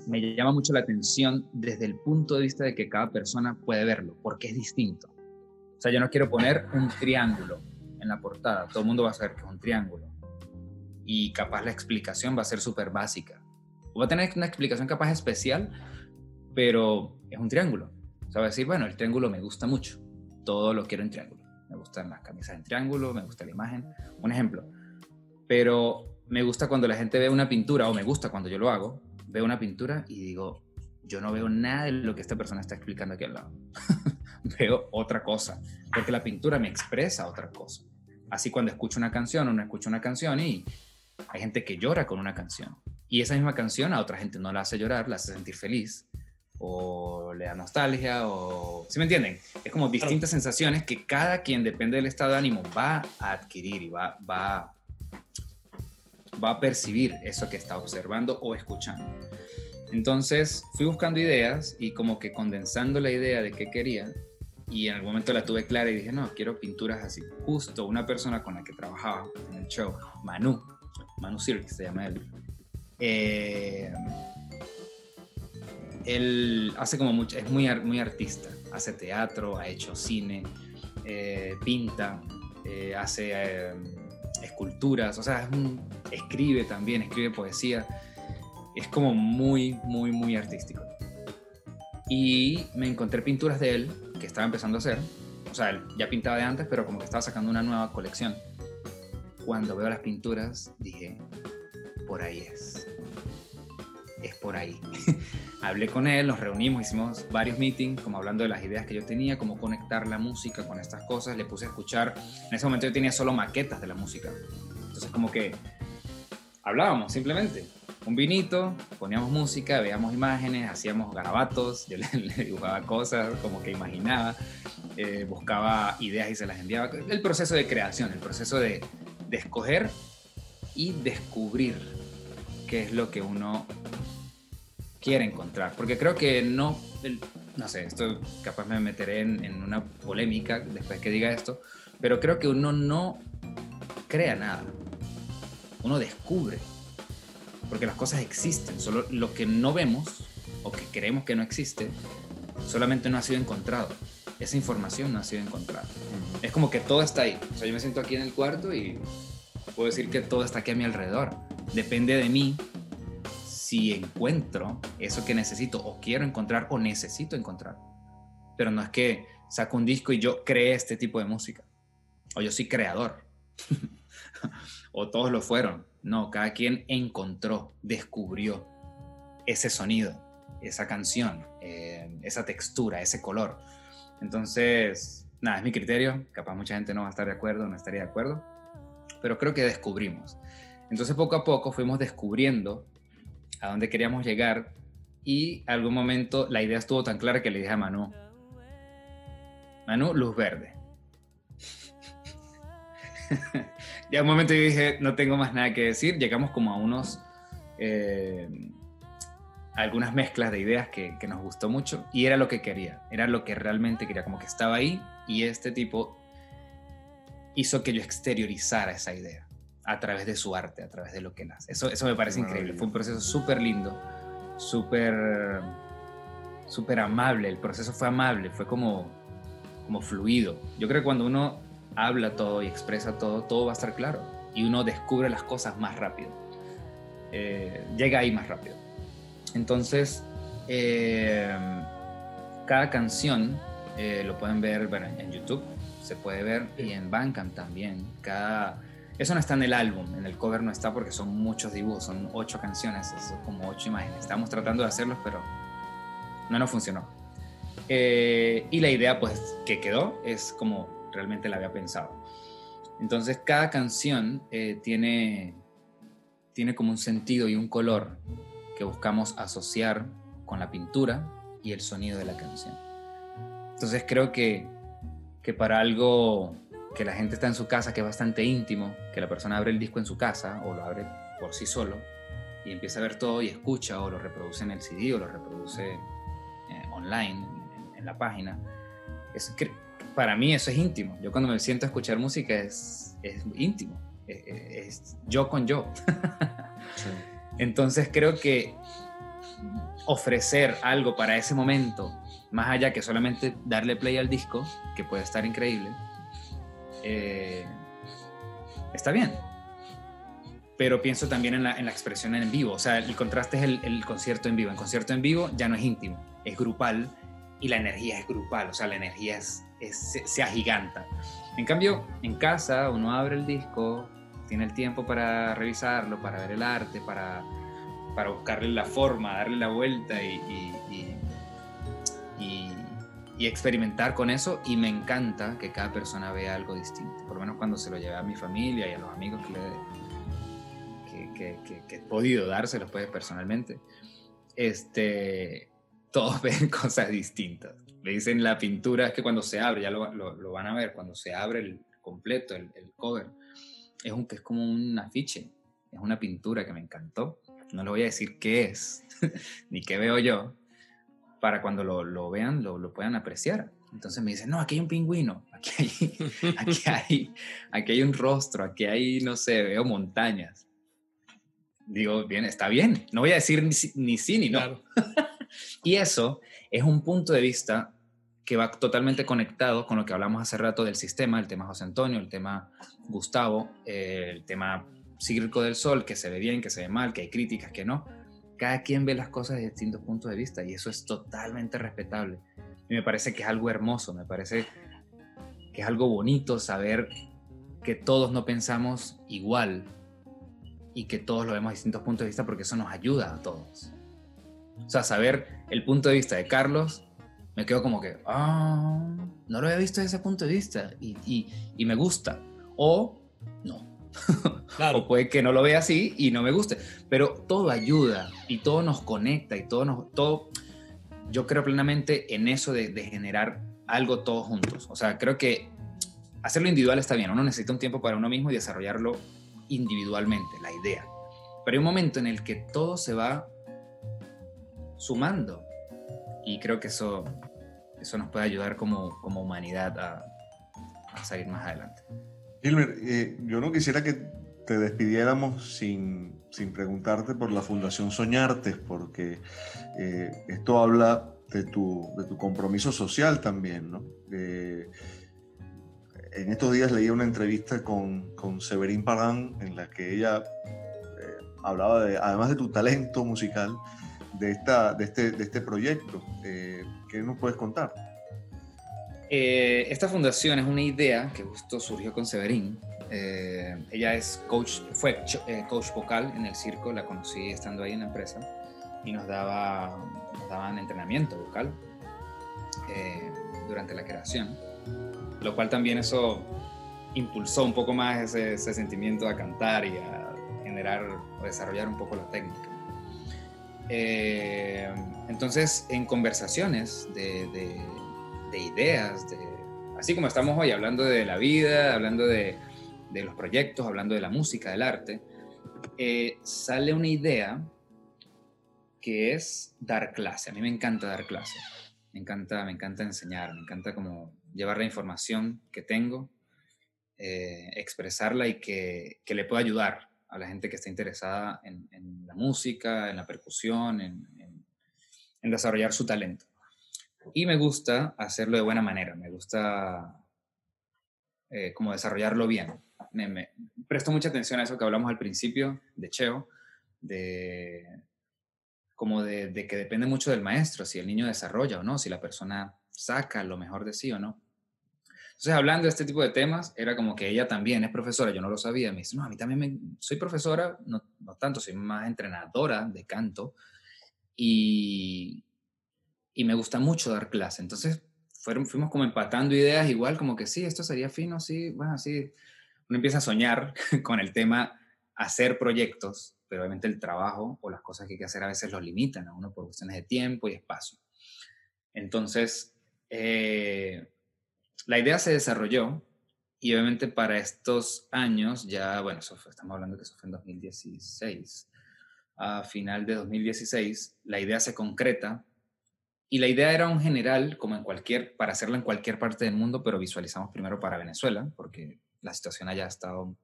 me llama mucho la atención desde el punto de vista de que cada persona puede verlo, porque es distinto. O sea, yo no quiero poner un triángulo en la portada, todo el mundo va a saber que es un triángulo. Y capaz la explicación va a ser súper básica. Va a tener una explicación capaz especial, pero es un triángulo. O sea, va a decir, bueno, el triángulo me gusta mucho. Todo lo quiero en triángulo. Me gustan las camisas en triángulo, me gusta la imagen. Un ejemplo. Pero me gusta cuando la gente ve una pintura, o me gusta cuando yo lo hago, veo una pintura y digo, yo no veo nada de lo que esta persona está explicando aquí al lado. veo otra cosa, porque la pintura me expresa otra cosa. Así cuando escucho una canción, uno escucha una canción y hay gente que llora con una canción. Y esa misma canción a otra gente no la hace llorar, la hace sentir feliz o le da nostalgia o... ¿Sí me entienden? Es como distintas sensaciones que cada quien, depende del estado de ánimo, va a adquirir y va, va, va a percibir eso que está observando o escuchando. Entonces fui buscando ideas y como que condensando la idea de qué quería y en algún momento la tuve clara y dije, no, quiero pinturas así. Justo una persona con la que trabajaba en el show, Manu, Manu Sirk se llama él, eh, él hace como mucho, es muy, muy artista, hace teatro, ha hecho cine, eh, pinta, eh, hace esculturas, o sea, escribe también, escribe poesía es como muy, muy, muy artístico. Y me encontré pinturas de él que estaba empezando a hacer. O sea, él ya pintaba de antes, pero como que estaba sacando una nueva colección. Cuando veo las pinturas, dije, por ahí es. Es por ahí. Hablé con él, nos reunimos, hicimos varios meetings, como hablando de las ideas que yo tenía, cómo conectar la música con estas cosas. Le puse a escuchar. En ese momento yo tenía solo maquetas de la música. Entonces, como que hablábamos simplemente un vinito, poníamos música, veíamos imágenes, hacíamos garabatos, yo le, dibujaba cosas, como que imaginaba, eh, buscaba ideas y se las enviaba. El proceso de creación, el proceso de, de escoger y descubrir qué es lo que uno quiere encontrar. Porque creo que no, no sé, esto capaz me meteré en, en, una polémica después que diga esto, pero creo que uno no crea nada, uno descubre porque las cosas existen, solo lo que no vemos o que creemos que no existe, solamente no ha sido encontrado. Esa información no ha sido encontrada. Es como que todo está ahí. O sea, yo me siento aquí en el cuarto y puedo decir que todo está aquí a mi alrededor. Depende de mí si encuentro eso que necesito o quiero encontrar o necesito encontrar. Pero no es que saco un disco y yo cree este tipo de música. O yo soy creador. o todos lo fueron. No, cada quien encontró, descubrió ese sonido, esa canción, eh, esa textura, ese color. Entonces, nada, es mi criterio. Capaz mucha gente no va a estar de acuerdo, no estaría de acuerdo, pero creo que descubrimos. Entonces, poco a poco fuimos descubriendo a dónde queríamos llegar y algún momento la idea estuvo tan clara que le dije a Manu, Manu, luz verde. ya un momento yo dije, no tengo más nada que decir. Llegamos como a unos, eh, algunas mezclas de ideas que, que, nos gustó mucho y era lo que quería, era lo que realmente quería, como que estaba ahí y este tipo hizo que yo exteriorizara esa idea a través de su arte, a través de lo que él hace. Eso, eso me parece increíble. Fue un proceso súper lindo, súper súper amable. El proceso fue amable, fue como, como fluido. Yo creo que cuando uno habla todo y expresa todo, todo va a estar claro. Y uno descubre las cosas más rápido. Eh, llega ahí más rápido. Entonces, eh, cada canción eh, lo pueden ver en YouTube, se puede ver, y en Bandcamp también. Cada eso no está en el álbum, en el cover no está porque son muchos dibujos, son ocho canciones, son como ocho imágenes. Estamos tratando de hacerlos, pero no nos funcionó. Eh, y la idea pues que quedó es como realmente la había pensado. Entonces cada canción eh, tiene, tiene como un sentido y un color que buscamos asociar con la pintura y el sonido de la canción. Entonces creo que, que para algo que la gente está en su casa, que es bastante íntimo, que la persona abre el disco en su casa o lo abre por sí solo y empieza a ver todo y escucha o lo reproduce en el CD o lo reproduce eh, online en, la página. Es, para mí eso es íntimo. Yo cuando me siento a escuchar música es, es íntimo, es, yo con yo. Entonces creo que ofrecer algo para ese momento, más allá que solamente darle play al disco, que puede estar increíble, eh, está bien. Pero pienso también en la, expresión en vivo. O sea, el contraste es el, concierto en vivo. En concierto en vivo ya no es íntimo, es grupal y la energía es grupal. O sea, la energía es, se, agiganta. En cambio, en casa uno abre el disco, tiene el tiempo para revisarlo, para ver el arte, para, para buscarle la forma, darle la vuelta y experimentar con eso y me encanta que cada persona vea algo distinto, por lo menos cuando se lo llevé a mi familia y a los amigos que, le, que, que, he podido dárselos pues personalmente, este, todos ven cosas distintas. Le dicen la pintura, es que cuando se abre, ya lo, lo, van a ver, cuando se abre el completo, el, el cover, es, un, es como un afiche, es una pintura que me encantó. No le voy a decir qué es, ni qué veo yo, para cuando lo, lo vean lo, lo, puedan apreciar. Entonces me dicen, no, aquí hay un pingüino, aquí hay, aquí hay, aquí hay un rostro, aquí hay, no sé, veo montañas. Digo, bien, está bien, no voy a decir ni, sí ni no. y eso es un punto de vista que va totalmente conectado con lo que hablamos hace rato del sistema, el tema José Antonio, el tema Gustavo, eh, el tema Circo del Sol, que se ve bien, que se ve mal, que hay críticas, que no cada quien ve las cosas desde distintos puntos de vista y eso es totalmente respetable. Y me parece que es algo hermoso, me parece que es algo bonito saber que todos no pensamos igual y que todos lo vemos desde distintos puntos de vista porque eso nos ayuda a todos. O sea, saber el punto de vista de Carlos, me quedo como que, ah, no lo había visto desde ese punto de vista y, y, y me gusta. O no, o puede que no lo vea así y no me guste, pero todo ayuda y todo nos conecta y todo nos... Todo, yo creo plenamente en eso de, generar algo todos juntos. O sea, creo que hacerlo individual está bien, uno necesita un tiempo para uno mismo y desarrollarlo individualmente, la idea. Pero hay un momento en el que todo se va sumando y creo que eso, eso nos puede ayudar como, como humanidad a, a salir más adelante. Gilmer, eh, yo no quisiera que te despidiéramos sin, preguntarte por la Fundación Soñartes, porque eh, esto habla de tu, de tu, compromiso social también, ¿no? en estos días leí una entrevista con, con Severín Parán en la que ella eh, hablaba, de, además de tu talento musical, de, esta, de, este, de este proyecto. ¿Qué nos puedes contar? Eh, esta fundación es una idea que justo surgió con Severín. Eh, ella es coach, fue eh, coach vocal en el circo, la conocí estando ahí en la empresa y nos, daba, nos daban entrenamiento vocal durante la creación, lo cual también eso impulsó un poco más ese, ese, sentimiento a cantar y a generar o desarrollar un poco la técnica. entonces, en conversaciones de, de de ideas, de, así como estamos hoy hablando de la vida, hablando de, de los proyectos, hablando de la música, del arte, eh, sale una idea que es dar clase. A mí me encanta dar clase, me encanta, me encanta enseñar, me encanta como llevar la información que tengo eh, expresarla y que, que, le pueda ayudar a la gente que está interesada en, la música, en la percusión, en, en, desarrollar su talento. Y me gusta hacerlo de buena manera, me gusta eh, como desarrollarlo bien. Me, presto mucha atención a eso que hablamos al principio de Cheo, de como de, que depende mucho del maestro, si el niño desarrolla o no, si la persona saca lo mejor de sí o no. Entonces, hablando de este tipo de temas, era como que ella también es profesora, yo no lo sabía, me dice, no, a mí también me, soy profesora, no, no tanto, soy más entrenadora de canto y, y me gusta mucho dar clase. Entonces, fuimos como empatando ideas, igual como que sí, esto sería fino, sí, bueno, sí. Uno empieza a soñar con el tema hacer proyectos, pero obviamente el trabajo o las cosas que hay que hacer a veces los limitan a uno por cuestiones de tiempo y espacio. Entonces, eh, la idea se desarrolló y obviamente para estos años, ya, bueno, estamos hablando que eso fue en 2016, a final de 2016, la idea se concreta y la idea era un general, como en cualquier, para hacerla en cualquier parte del mundo, pero visualizamos primero para Venezuela, porque la situación allá ha estado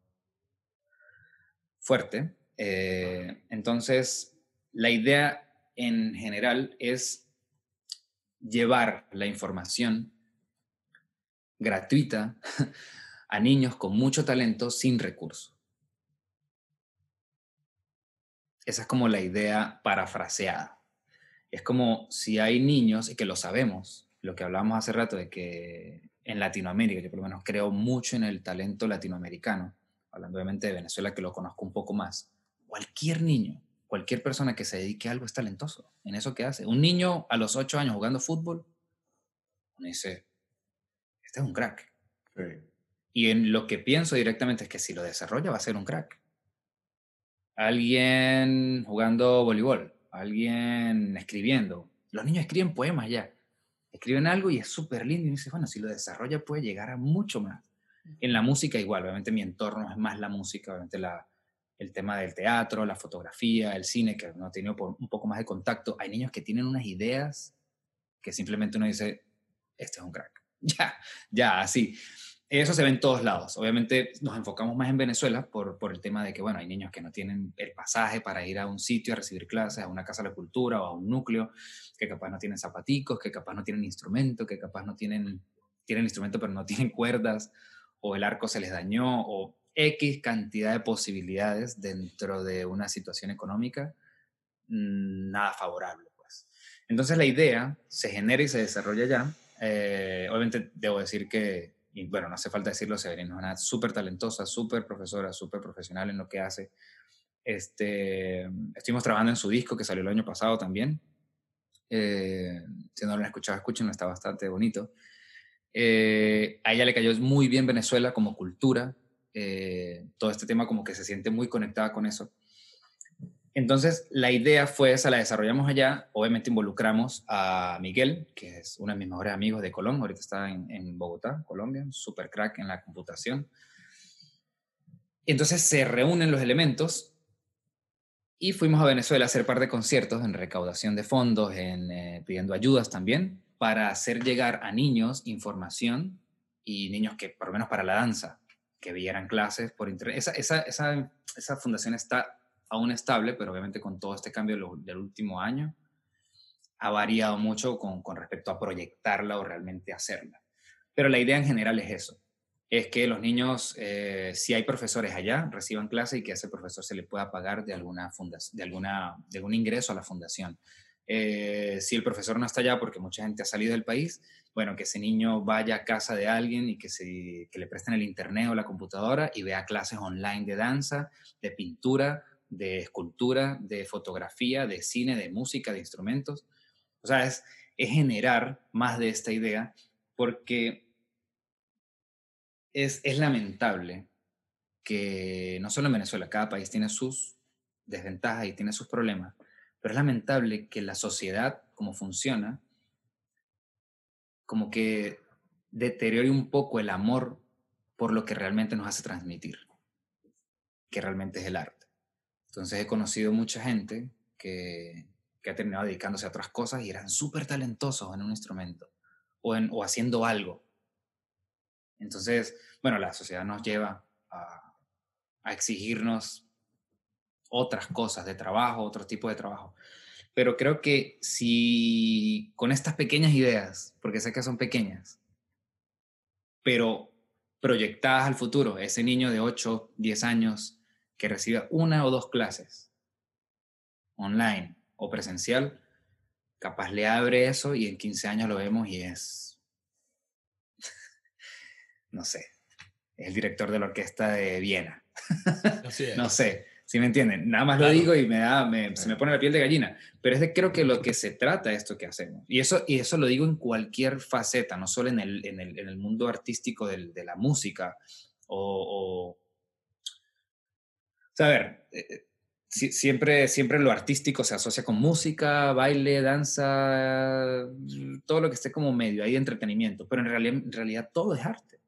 fuerte. Eh, entonces, la idea en general es llevar la información gratuita a niños con mucho talento sin recursos. Esa es como la idea parafraseada. Es como si hay niños, y que lo sabemos, lo que hablábamos hace rato de que en Latinoamérica, yo por lo menos creo mucho en el talento latinoamericano, hablando obviamente de Venezuela que lo conozco un poco más, cualquier niño, cualquier persona que se dedique a algo es talentoso en eso que hace. Un niño a los ocho años jugando fútbol, uno dice, este es un crack. Y en lo que pienso directamente es que si lo desarrolla va a ser un crack. Alguien jugando voleibol, alguien escribiendo. Los niños escriben poemas ya. Escriben algo y es súper lindo y dice, bueno, si lo desarrolla puede llegar a mucho más. En la música igual, obviamente mi entorno es más la música, obviamente la, el tema del teatro, la fotografía, el cine, que no he tenido un poco más de contacto. Hay niños que tienen unas ideas que simplemente uno dice, este es un crack. Ya, ya, así. Eso se ve en todos lados. Obviamente nos enfocamos más en Venezuela por, por el tema de que, bueno, hay niños que no tienen el pasaje para ir a un sitio a recibir clases, a una casa de la cultura o a un núcleo, que capaz no tienen zapaticos, que capaz no tienen instrumento, que capaz no tienen, tienen instrumento pero no tienen cuerdas, o el arco se les dañó, o X cantidad de posibilidades dentro de una situación económica mm, nada favorable. Pues. Entonces la idea se genera y se desarrolla ya eh, obviamente debo decir que, y bueno, no hace falta decirlo, Severina es una súper talentosa, súper profesora, súper profesional en lo que hace. Este, estuvimos trabajando en su disco que salió el año pasado también. Eh, si no lo han escuchado, escúchenlo, está bastante bonito. Eh, a ella le cayó muy bien Venezuela como cultura. todo este tema como que se siente muy conectada con eso. Entonces, la idea fue esa, la desarrollamos allá. Obviamente involucramos a Miguel, que es uno de mis mejores amigos de Colombia, ahorita está en, Bogotá, Colombia, super crack en la computación. Entonces se reúnen los elementos y fuimos a Venezuela a hacer par de conciertos en recaudación de fondos, en eh, pidiendo ayudas también, para hacer llegar a niños información y niños que, por lo menos para la danza, que vieran clases por internet. Esa, esa, esa fundación está aún estable, pero obviamente con todo este cambio del último año, ha variado mucho con, con respecto a proyectarla o realmente hacerla. Pero la idea en general es eso, es que los niños, eh, si hay profesores allá, reciban clase y que a ese profesor se le pueda pagar de, alguna fundación, de, alguna, de algún ingreso a la fundación. Eh, si el profesor no está allá porque mucha gente ha salido del país, bueno, que ese niño vaya a casa de alguien y que, se, que le presten el internet o la computadora y vea clases online de danza, de pintura de escultura, de fotografía, de cine, de música, de instrumentos. O sea, es, generar más de esta idea porque es, es lamentable que no solo en Venezuela, cada país tiene sus desventajas y tiene sus problemas, pero es lamentable que la sociedad, como funciona, como que deteriore un poco el amor por lo que realmente nos hace transmitir, que realmente es el arte. Entonces he conocido mucha gente que, que ha terminado dedicándose a otras cosas y eran súper talentosos en un instrumento o, en, o haciendo algo. Entonces, bueno, la sociedad nos lleva a, a exigirnos otras cosas de trabajo, otro tipo de trabajo. Pero creo que si con estas pequeñas ideas, porque sé que son pequeñas, pero proyectadas al futuro, ese niño de 8, 10 años que reciba una o dos clases online o presencial, capaz le abre eso y en 15 años lo vemos y es, no sé, el director de la orquesta de Viena. no sé, si me entienden? Nada más lo digo y me da, se me pone la piel de gallina. Pero es de creo que lo que se trata esto que hacemos. Y eso, y eso lo digo en cualquier faceta, no solo en el, en el, en el mundo artístico del, de la música o, o... a ver, eh, eh, siempre, siempre lo artístico se asocia con música, baile, danza, todo lo que esté como medio ahí de entretenimiento. Pero en realidad, todo es arte.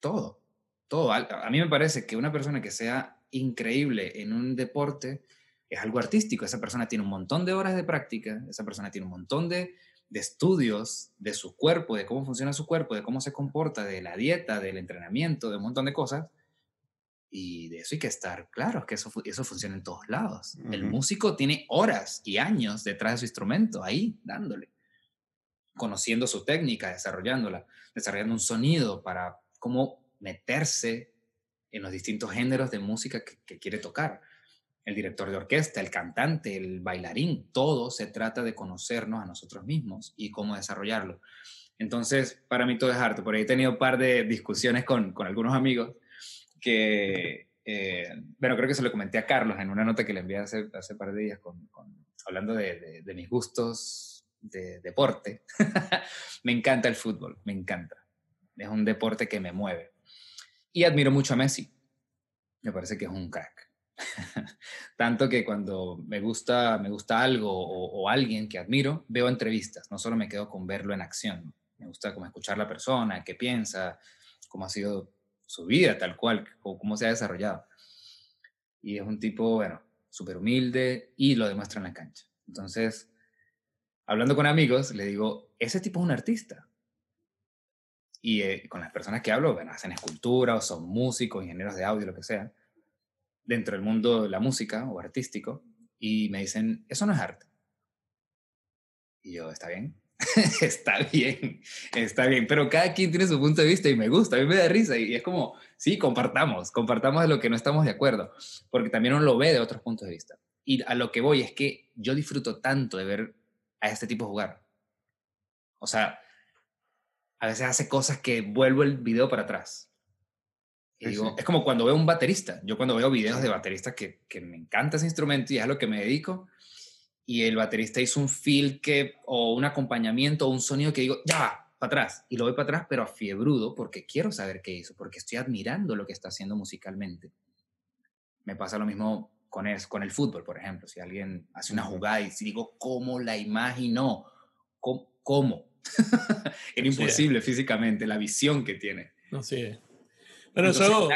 Todo. Todo. A mí me parece que una persona que sea increíble en un deporte es algo artístico. Esa persona tiene un montón de horas de práctica, esa persona tiene un montón de, estudios de su cuerpo, de cómo funciona su cuerpo, de cómo se comporta, de la dieta, del entrenamiento, de un montón de cosas. Y de eso hay que estar claro, que eso, eso funciona en todos lados. El músico tiene horas y años detrás de su instrumento, ahí, dándole, conociendo su técnica, desarrollándola, desarrollando un sonido para cómo meterse en los distintos géneros de música que, quiere tocar. El director de orquesta, el cantante, el bailarín, todo se trata de conocernos a nosotros mismos y cómo desarrollarlo. Entonces, para mí todo es arte. Por ahí he tenido un par de discusiones con, con algunos amigos que, eh, bueno, creo que se lo comenté a Carlos en una nota que le envié hace, hace par de días con, hablando de, de, mis gustos de deporte. me encanta el fútbol, me encanta. Es un deporte que me mueve. Y admiro mucho a Messi. Me parece que es un crack. Tanto que cuando me gusta, me gusta algo o, alguien que admiro, veo entrevistas. No solo me quedo con verlo en acción. Me gusta como escuchar la persona, qué piensa, cómo ha sido su vida tal cual, o cómo se ha desarrollado. Y es un tipo, bueno, súper humilde y lo demuestra en la cancha. Entonces, hablando con amigos, le digo, ese tipo es un artista. Y eh, con las personas que hablo, bueno, hacen escultura o son músicos, ingenieros de audio, lo que sea, dentro del mundo de la música o artístico, y me dicen, eso no es arte. Y yo, ¿está bien? está bien, está bien, pero cada quien tiene su punto de vista y me gusta, a mí me da risa y es como, sí, compartamos, compartamos de lo que no estamos de acuerdo, porque también uno lo ve de otros puntos de vista. Y a lo que voy es que yo disfruto tanto de ver a este tipo jugar. O sea, a veces hace cosas que vuelvo el video para atrás. Y digo, Es como cuando veo un baterista. Yo cuando veo videos de bateristas que, que, me encanta ese instrumento y es a lo que me dedico, y el baterista hizo un feel que, o un acompañamiento o un sonido que digo, ya, para atrás. Y lo voy para atrás, pero a fiebrudo, porque quiero saber qué hizo, porque estoy admirando lo que está haciendo musicalmente. Me pasa lo mismo con el, con el fútbol, por ejemplo. Si alguien hace una jugada y digo, ¿cómo la imaginó? ¿Cómo? cómo? Era imposible físicamente, la visión que tiene. No sé. Pero eso...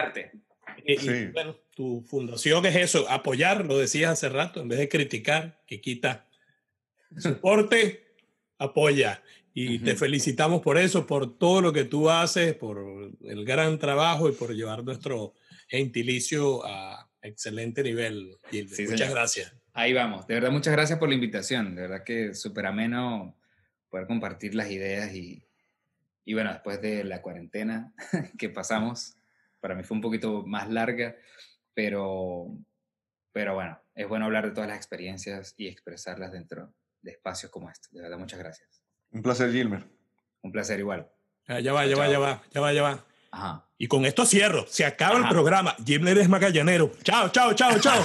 Eh, bueno, tu fundación es eso, apoyar, lo decías hace rato, en vez de criticar, que quita soporte, apoya. Y te felicitamos por eso, por todo lo que tú haces, por el gran trabajo y por llevar nuestro gentilicio a excelente nivel. muchas gracias. Ahí vamos. De verdad, muchas gracias por la invitación. De verdad que súper ameno poder compartir las ideas y, y bueno, después de la cuarentena que pasamos, para mí fue un poquito más larga, pero, pero bueno, es bueno hablar de todas las experiencias y expresarlas dentro de espacios como este. De verdad, muchas gracias. Un placer, Gilmer. Un placer igual. ya va, ya va, ya va, ya va, ya va. Ajá. Y con esto cierro. Se acaba el programa. Gilmer es magallanero. Chao, chao, chao, chao.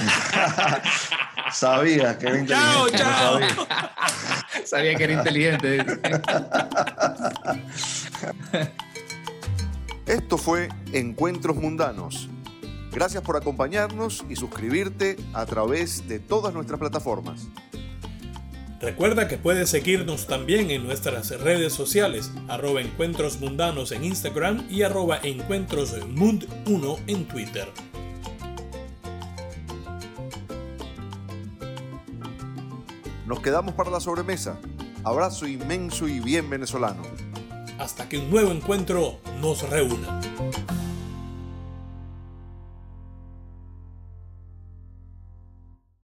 Sabía que era inteligente. Chao, chao. Sabía. que era inteligente. Esto fue Encuentros Mundanos. Gracias por acompañarnos y suscribirte a través de todas nuestras plataformas. Recuerda que puedes seguirnos también en nuestras redes sociales, arroba encuentros mundanos en Instagram y arroba encuentrosmund1 en Twitter. Nos quedamos para la sobremesa. Abrazo inmenso y bien venezolano. hasta que un nuevo encuentro nos reúna.